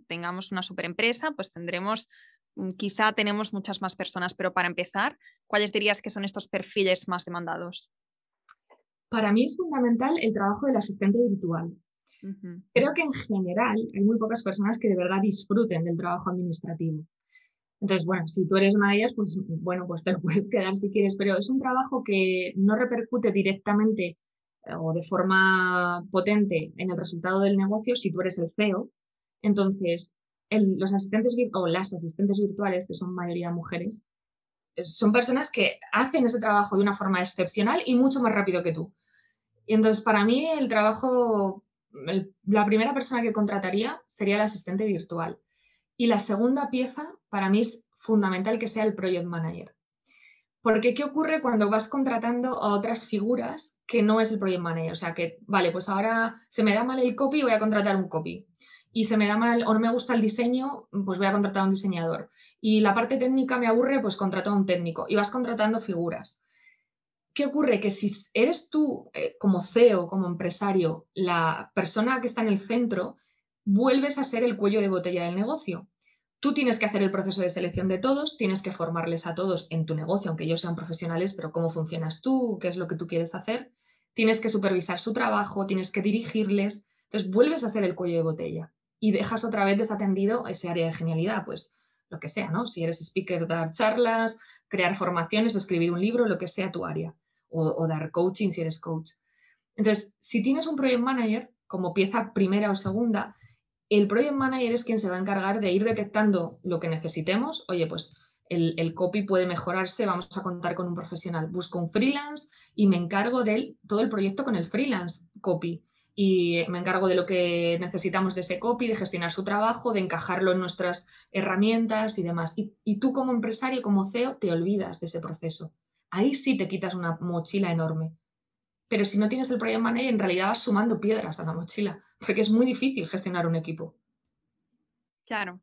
tengamos una super empresa, pues tendremos, mm, quizá tenemos muchas más personas, pero para empezar, ¿cuáles dirías que son estos perfiles más demandados? Para mí es fundamental el trabajo del asistente virtual. Creo que en general hay muy pocas personas que de verdad disfruten del trabajo administrativo. Entonces, bueno, si tú eres una de ellas, pues bueno, pues te lo [laughs] puedes quedar si quieres, pero es un trabajo que no repercute directamente eh, o de forma potente en el resultado del negocio si tú eres el CEO. Entonces, los asistentes o las asistentes virtuales, que son mayoría mujeres, son personas que hacen ese trabajo de una forma excepcional y mucho más rápido que tú. Y entonces, para mí, el trabajo, la primera persona que contrataría sería el asistente virtual. Y la segunda pieza, para mí, es fundamental que sea el project manager. Porque, ¿qué ocurre cuando vas contratando a otras figuras que no es el project manager? O sea, que, vale, pues ahora se me da mal el copy, voy a contratar un copy. Y se me da mal o no me gusta el diseño, pues voy a contratar a un diseñador. Y la parte técnica me aburre, pues contrato a un técnico. Y vas contratando figuras. ¿Qué ocurre? Que si eres tú, eh, como CEO, como empresario, la persona que está en el centro, vuelves a ser el cuello de botella del negocio. Tú tienes que hacer el proceso de selección de todos, tienes que formarles a todos en tu negocio, aunque ellos sean profesionales, pero cómo funcionas tú, qué es lo que tú quieres hacer. Tienes que supervisar su trabajo, tienes que dirigirles. Entonces vuelves a ser el cuello de botella y dejas otra vez desatendido ese área de genialidad, pues lo que sea, ¿no? Si eres speaker, dar charlas, crear formaciones, escribir un libro, lo que sea tu área o, dar coaching si eres coach. Entonces, si tienes un project manager como pieza primera o segunda, el project manager es quien se va a encargar de ir detectando lo que necesitemos. Oye, pues el, copy puede mejorarse, vamos a contar con un profesional. Busco un freelance y me encargo de todo el proyecto con el freelance copy. Y me encargo de lo que necesitamos de ese copy, de gestionar su trabajo, de encajarlo en nuestras herramientas y demás. Y, y tú como empresario, como CEO, te olvidas de ese proceso ahí sí te quitas una mochila enorme. Pero si no tienes el project manager, en realidad vas sumando piedras a la mochila, porque es muy difícil gestionar un equipo. Claro,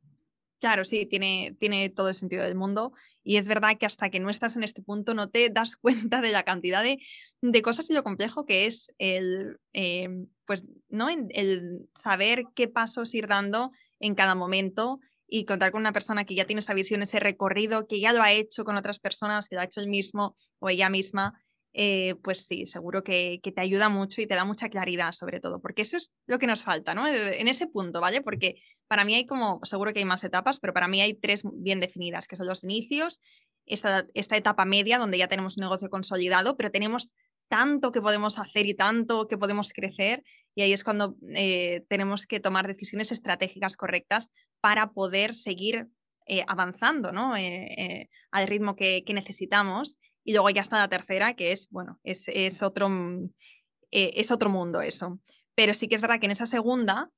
Claro, sí, tiene, tiene, todo el sentido del mundo. Y es verdad que hasta que no estás en este punto no te das [laughs] cuenta de la cantidad de, cosas y lo complejo que es el, em, pues, ¿no? el saber qué pasos ir dando en cada momento y contar con una persona que ya tiene esa visión, ese recorrido, que ya lo ha hecho con otras personas, que lo ha hecho él mismo o ella misma, eh, pues sí, seguro que, te ayuda mucho y te da mucha claridad sobre todo, porque eso es lo que nos falta, ¿no? En ese punto, ¿vale? Porque para mí hay como, seguro que hay más etapas, pero para mí hay tres bien definidas, que son los inicios, esta, esta etapa media donde ya tenemos un negocio consolidado, pero tenemos tanto que podemos hacer y tanto que podemos crecer y ahí es cuando eh, tenemos que tomar decisiones estratégicas correctas para poder seguir eh, avanzando ¿no? Eh, al ritmo que, necesitamos. Y luego ya está la tercera, que es, bueno, es, es otro, mm, es otro mundo eso. Pero sí que es verdad que en esa segunda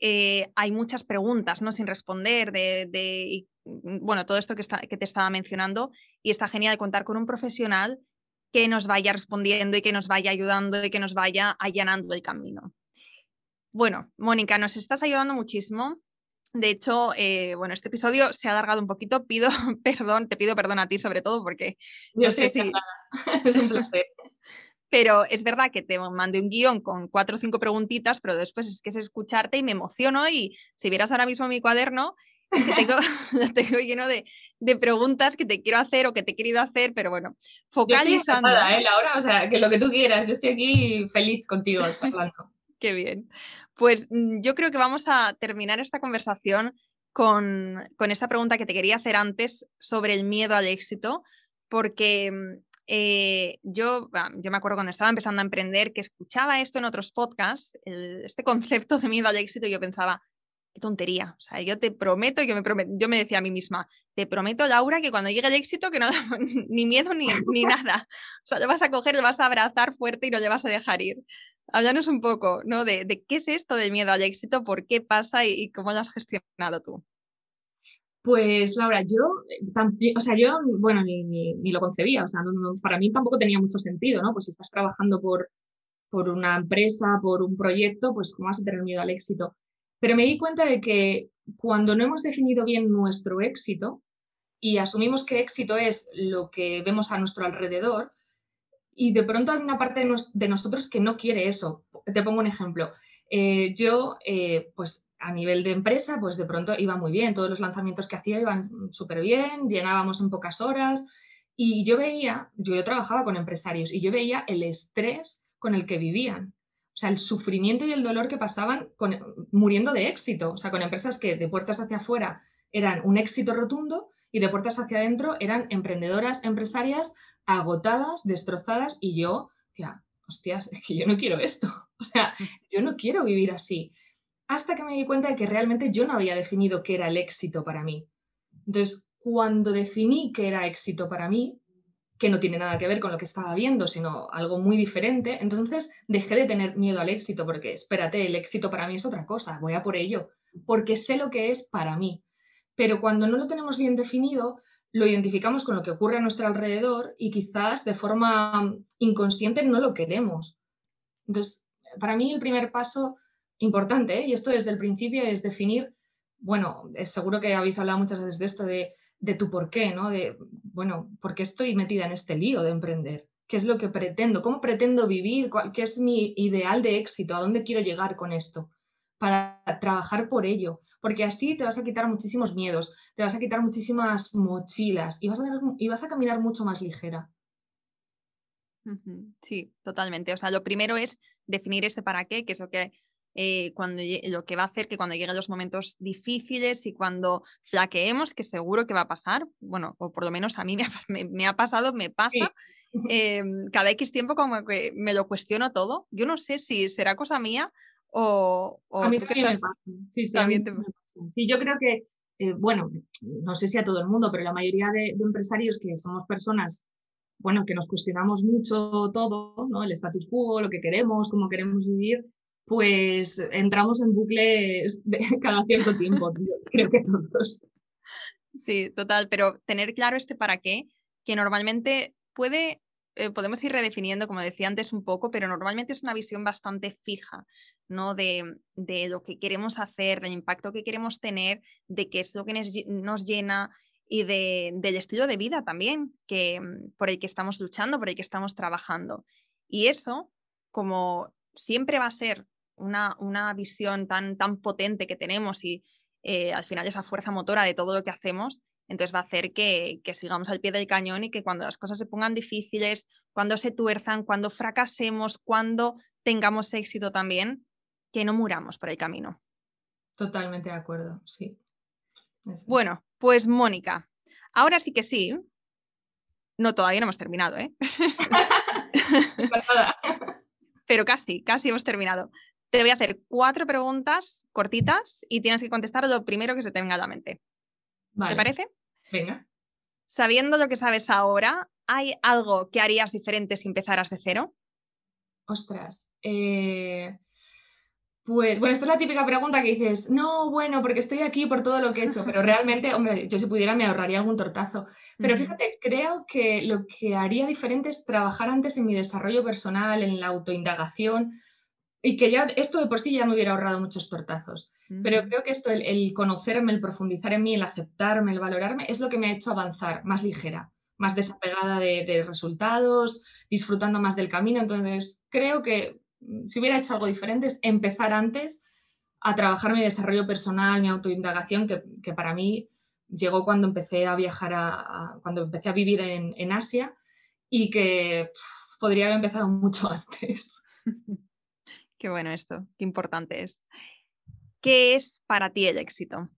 hay muchas preguntas ¿no? sin responder de, de, mm, bueno, todo esto que, está, que te estaba mencionando y está genial contar con un profesional que nos vaya respondiendo y que nos vaya ayudando y que nos vaya allanando el camino. Bueno, Mónica, nos estás ayudando muchísimo. De hecho, eh, bueno, este episodio se ha alargado un poquito. Pido [laughs] perdón, te pido perdón a ti sobre todo porque no sé si... [laughs] es un placer. [laughs] Pero es verdad que te mandé un guion con cuatro o cinco preguntitas, pero después es que es escucharte y me emociono y si vieras ahora mismo mi cuaderno, tengo, lo tengo lleno de, preguntas que te quiero hacer o que te he querido hacer, pero bueno, focalizando. Yo estoy ¿eh, Laura? O sea, que lo que tú quieras, yo estoy aquí feliz contigo charlando. Qué bien. Pues mm, yo creo que vamos a terminar esta conversación con, con, esta pregunta que te quería hacer antes sobre el miedo al éxito, porque mm, eh, yo, yo me acuerdo cuando estaba empezando a emprender que escuchaba esto en otros podcasts, este [laughs] concepto de miedo al éxito, y yo pensaba, qué tontería. O sea, yo te prometo, yo me, yo me decía a mí misma, te prometo, Laura, que cuando llegue el éxito, que no [laughs] ni miedo ni, ni nada. O sea, lo vas a coger, lo vas a abrazar fuerte y lo le vas a dejar ir. Háblanos un poco, ¿no? De, de qué es esto del miedo al éxito, por qué pasa y, cómo lo has gestionado tú. Pues Laura, yo también, o sea, yo, bueno, ni, ni, lo concebía, o sea, para mí tampoco tenía mucho sentido, ¿no? Pues si estás trabajando por, por una empresa, por un proyecto, pues ¿cómo vas a tener miedo al éxito? Pero me di cuenta de que cuando no hemos definido bien nuestro éxito y asumimos que éxito es lo que vemos a nuestro alrededor, y de pronto hay una parte de, nosotros que no quiere eso. Te pongo un ejemplo. Eh, yo, eh, pues a nivel de empresa, pues de pronto iba muy bien, todos los lanzamientos que hacía iban súper bien, llenábamos en pocas horas y yo veía, yo, yo trabajaba con empresarios y yo veía el estrés con el que vivían. Sea, el sufrimiento y el dolor que pasaban con, muriendo de éxito. O sea, con empresas que de puertas hacia afuera eran un éxito rotundo y de puertas hacia adentro eran emprendedoras, empresarias agotadas, destrozadas y yo decía, hostias, es que yo no quiero esto. [laughs] O sea, yo no quiero vivir así. Hasta que me di cuenta de que realmente yo no había definido qué era el éxito para mí. Entonces, cuando definí que era éxito para mí, que no tiene nada que ver con lo que estaba viendo, sino algo muy diferente, entonces dejé de tener miedo al éxito, porque espérate, el éxito para mí es otra cosa, voy a por ello, porque sé lo que es para mí. Pero cuando no lo tenemos bien definido, lo identificamos con lo que ocurre a nuestro alrededor y quizás de forma inconsciente no lo queremos. Entonces, para mí el primer paso importante, ¿eh? y esto desde el principio, es definir, bueno, seguro que habéis hablado muchas veces de esto, de de tu por qué, ¿no? De, bueno, ¿por qué estoy metida en este lío de emprender? ¿Qué es lo que pretendo? ¿Cómo pretendo vivir? ¿Qué es mi ideal de éxito? ¿A dónde quiero llegar con esto? Para trabajar por ello. Porque así te vas a quitar muchísimos miedos, te vas a quitar muchísimas mochilas y vas a, y vas a caminar mucho más ligera. Sí, totalmente. O sea, lo primero es definir ese para qué, que es lo que eh, cuando, lo que va a hacer que cuando lleguen los momentos difíciles y cuando flaqueemos, que seguro que va a pasar, bueno, o por lo menos a mí me ha, me, ha pasado, me pasa, [laughs] em, cada X tiempo como que me lo cuestiono todo. Yo no sé si será cosa mía o, a mí que estás... Sí, sí, también te... sí, yo creo que, eh, bueno, no sé si a todo el mundo, pero la mayoría de, de empresarios que somos personas bueno, que nos cuestionamos mucho todo, ¿no? El status quo, lo que queremos, cómo queremos vivir, pues entramos en bucles [laughs] cada cierto tiempo, creo que todos. Sí, total, pero tener claro este para qué, que normalmente puede, eh, podemos ir redefiniendo, como decía antes un poco, pero normalmente es una visión bastante fija, ¿no? De, de lo que queremos hacer, del impacto que queremos tener, de qué es lo que nos llena y de, del estilo de vida también, que, mm, por el que estamos luchando, por el que estamos trabajando. Y eso, como siempre va a ser una, visión tan, tan potente que tenemos y eh, al final esa fuerza motora de todo lo que hacemos, entonces va a hacer que, sigamos al pie del cañón y que cuando las cosas se pongan difíciles, cuando se tuerzan, cuando fracasemos, cuando tengamos éxito también, que no muramos por el camino. Totalmente de acuerdo, sí. Bueno, pues Mónica, ahora sí que sí. No, todavía no hemos terminado, ¿eh? [laughs] [laughs] Pero casi, casi hemos terminado. Te voy a hacer cuatro preguntas cortitas y tienes que contestar lo primero que se te venga a la mente. ¿Te parece? Venga. Sabiendo lo que sabes ahora, ¿hay algo que harías diferente si empezaras de cero? Ostras. Eh, pues, bueno, esta es la típica pregunta que dices, no, bueno, porque estoy aquí por todo lo que he hecho, pero [laughs] realmente, hombre, yo si pudiera me ahorraría algún tortazo. Pero fíjate, creo que lo que haría diferente es trabajar antes en mi desarrollo personal, en la autoindagación, y que ya esto de por sí ya me hubiera ahorrado muchos tortazos. Pero creo que esto, el, conocerme, el profundizar en mí, el aceptarme, el valorarme, es lo que me ha hecho avanzar más ligera, más desapegada de, resultados, disfrutando más del camino. Entonces, creo que mm, si hubiera hecho algo diferente es empezar antes a trabajar mi desarrollo personal, mi autoindagación, que, que para mí llegó cuando empecé a viajar, a, cuando empecé a vivir en, Asia y que podría haber empezado [laughs] mucho antes. [laughs] Qué bueno esto, qué importante es. ¿Qué es para ti el éxito?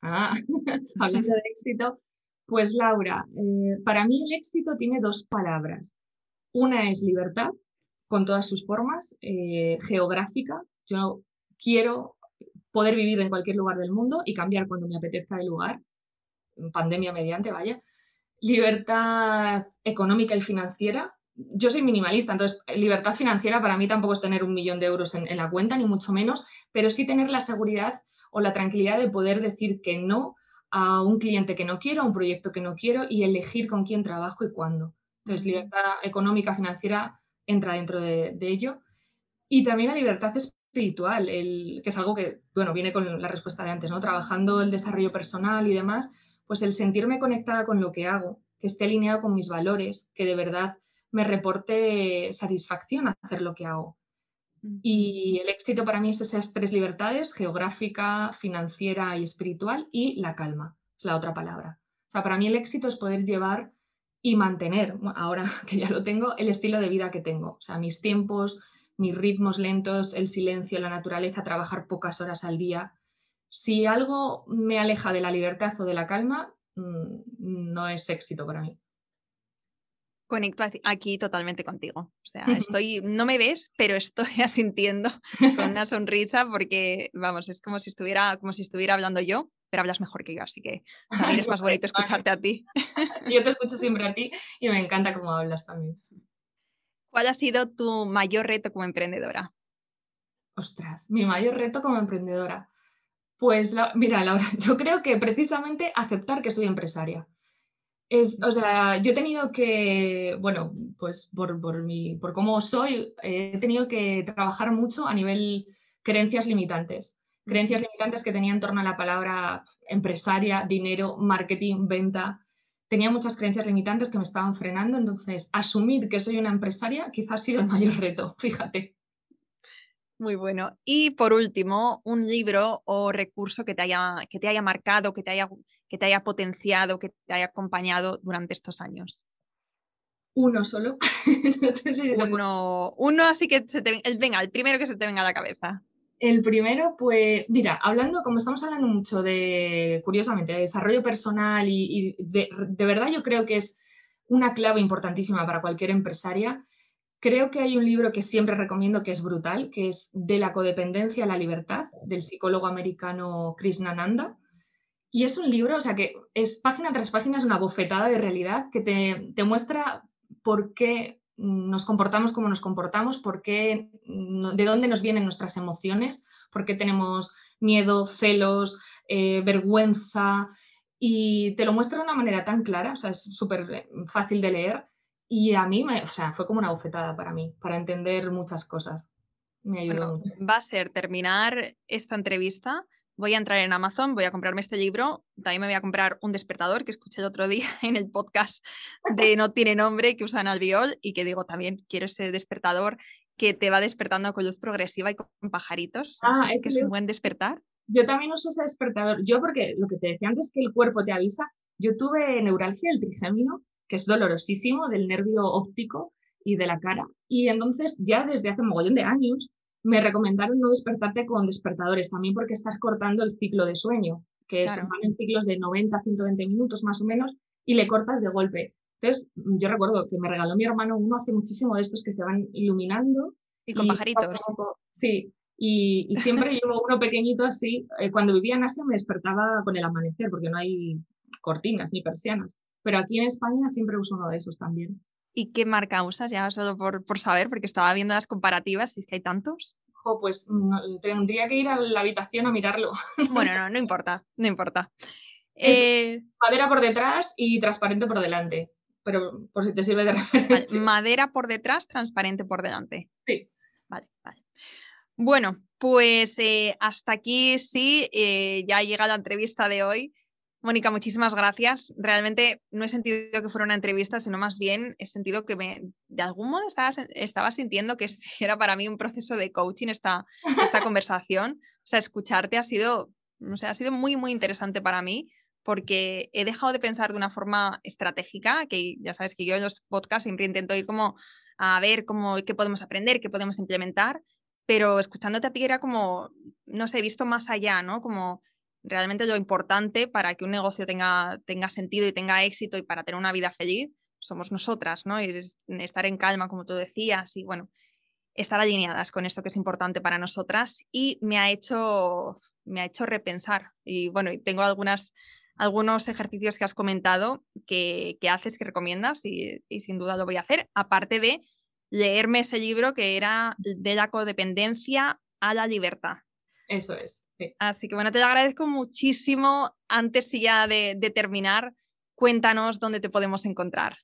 Ah, [laughs] hablando de éxito, pues Laura, eh, para mí el éxito tiene dos palabras. Una es libertad, con todas sus formas, eh, geográfica. Yo quiero poder vivir en cualquier lugar del mundo y cambiar cuando me apetezca de lugar, pandemia mediante, vaya. Libertad económica y financiera, yo soy minimalista, entonces libertad financiera para mí tampoco es tener un millón de euros en, la cuenta, ni mucho menos, pero sí tener la seguridad o la tranquilidad de poder decir que no a un cliente que no quiero, a un proyecto que no quiero y elegir con quién trabajo y cuándo. Entonces, libertad económica, financiera entra dentro de, ello. Y también la libertad espiritual, el, que es algo que, bueno, viene con la respuesta de antes, ¿no? Trabajando el desarrollo personal y demás, pues el sentirme conectada con lo que hago, que esté alineado con mis valores, que de verdad me reporte satisfacción hacer lo que hago. Y el éxito para mí es esas tres libertades, geográfica, financiera y espiritual, y la calma, es la otra palabra. O sea, para mí el éxito es poder llevar y mantener, ahora [laughs] que ya lo tengo, el estilo de vida que tengo. O sea, mis tiempos, mis ritmos lentos, el silencio, la naturaleza, trabajar pocas horas al día. Si algo me aleja de la libertad o de la calma, mm, no es éxito para mí. Conecto aquí totalmente contigo. O sea, [laughs] estoy, no me ves, pero estoy [laughs] asintiendo con una sonrisa porque, vamos, es como si estuviera, como si estuviera hablando yo. pero hablas mejor que yo, así que [laughs] también es más bonito escucharte a ti. Yo te escucho siempre a ti y me encanta cómo hablas también. ¿Cuál ha sido tu mayor reto como emprendedora? Ostras, mi mayor reto como emprendedora. Pues mira, Laura, yo creo que precisamente aceptar que soy empresaria. Es, o sea, yo he tenido que, bueno, pues por, por, mi, por cómo soy, he tenido que trabajar mucho a nivel creencias limitantes. Creencias limitantes que tenía en torno a la palabra empresaria, dinero, marketing, venta. Tenía muchas creencias limitantes que me estaban frenando, entonces asumir que soy una empresaria quizás ha sido el mayor reto, fíjate. Muy bueno. Y por último, un libro o recurso que te haya, que te haya marcado, que te haya, que te haya potenciado, que te haya acompañado durante estos años. Uno solo. [laughs] uno, uno, así que se te, venga, el primero que se te venga a la cabeza. El primero, pues, mira, hablando, como estamos hablando mucho de, curiosamente, de desarrollo personal y, de, de verdad yo creo que es una clave importantísima para cualquier empresaria Creo que hay un libro que siempre recomiendo que es brutal, que es De la codependencia a la libertad, del psicólogo americano Krishnananda. Y es un libro, o sea, que es página tras página, es una bofetada de realidad que te, muestra por qué nos comportamos como nos comportamos, por qué, de dónde nos vienen nuestras emociones, por qué tenemos miedo, celos, eh, vergüenza. Y te lo muestra de una manera tan clara, o sea, es súper fácil de leer y a mí, me, o sea, fue como una bofetada para mí, para entender muchas cosas. Me ayudó mucho. Va a ser terminar esta entrevista. Voy a entrar en Amazon, voy a comprarme este libro. También me voy a comprar un despertador que escuché el otro día [laughs] en el podcast de No tiene nombre que usan Albiol y que digo también quiero ese despertador que te va despertando con luz progresiva y con pajaritos. Ah, es que es un buen despertar. Yo también uso ese despertador. Yo porque lo que te decía antes que el cuerpo te avisa. Yo tuve neuralgia, el trigémino, que es dolorosísimo del nervio óptico y de la cara. Y entonces ya desde hace un mogollón de años me recomendaron no despertarte con despertadores, también porque estás cortando el ciclo de sueño, que es, van en ciclos de 90 a 120 minutos más o menos, y le cortas de golpe. Entonces, yo recuerdo que me regaló mi hermano uno hace muchísimo de estos que se van iluminando. Y con pajaritos. Sí, y, siempre llevo uno pequeñito así. Eh, cuando vivía en Asia me despertaba con el amanecer, porque no hay cortinas ni persianas. Pero aquí en España siempre uso uno de esos también. ¿Y qué marca usas? Ya solo por, por saber, porque estaba viendo las comparativas, y es que hay tantos. pues tendría que ir a la habitación a mirarlo. Bueno, no, no [laughs] importa, no importa. Eh, madera por detrás y transparente por delante, pero por si te sirve de referencia. Madera por detrás, transparente por delante. Sí. Vale, vale. Bueno, pues eh, hasta aquí sí, eh, ya llega la entrevista de hoy. Mónica, muchísimas gracias. Realmente no he sentido que fuera una entrevista, sino más bien he sentido que me, de algún modo estaba, estaba sintiendo que [laughs] era para mí un proceso de coaching esta, esta [laughs] conversación. O sea, escucharte ha sido, no sé, ha sido muy, muy interesante para mí porque he dejado de pensar de una forma estratégica, que ya sabes que yo en los podcasts siempre intento ir como a ver cómo, qué podemos aprender, qué podemos implementar, pero escuchándote a ti era como, no sé, he visto más allá, ¿no? Como realmente lo importante para que un negocio tenga, tenga sentido y tenga éxito y para tener una vida feliz somos nosotras, ¿no? Y estar en calma, como tú decías, y bueno, estar alineadas con esto que es importante para nosotras y me ha hecho, me ha hecho repensar. Y bueno, tengo algunas, algunos ejercicios que has comentado que, haces, que recomiendas y, y, sin duda lo voy a hacer, aparte de leerme ese libro que era de la codependencia a la libertad. Eso es, sí. Así que bueno, te agradezco muchísimo. Antes ya de, terminar, cuéntanos dónde te podemos encontrar.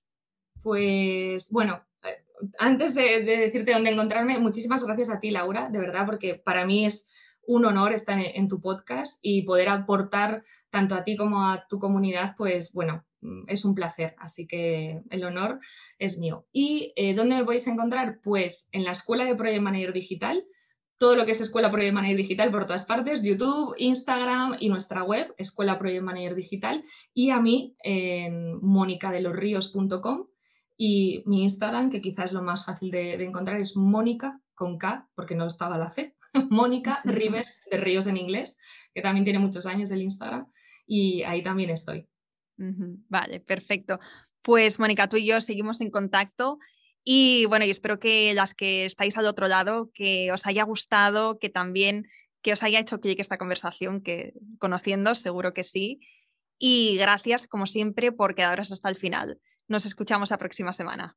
Pues bueno, eh, antes de, decirte dónde encontrarme, muchísimas gracias a ti, Laura, de verdad, porque para mí es un honor estar en, tu podcast y poder aportar tanto a ti como a tu comunidad, pues bueno, mm, es un placer, así que el honor es mío. ¿Y eh, dónde me podéis encontrar? Pues en la Escuela de Project Manager Digital, todo lo que es Escuela Project Manager Digital por todas partes, YouTube, Instagram y nuestra web, Escuela Project Manager Digital, y a mí en monicadelosríos.com y mi Instagram, que quizás es lo más fácil de, encontrar, es Mónica con K, porque no estaba la C, [laughs] Mónica Rivers de Ríos en inglés, que también tiene muchos años el Instagram, y ahí también estoy. Vale, perfecto. Pues Mónica, tú y yo seguimos en contacto y bueno, espero que las que estáis al otro lado, que os haya gustado, que también que os haya hecho clic esta conversación, que conociendo seguro que sí. Y gracias, como siempre, por quedaros hasta el final. Nos escuchamos la próxima semana.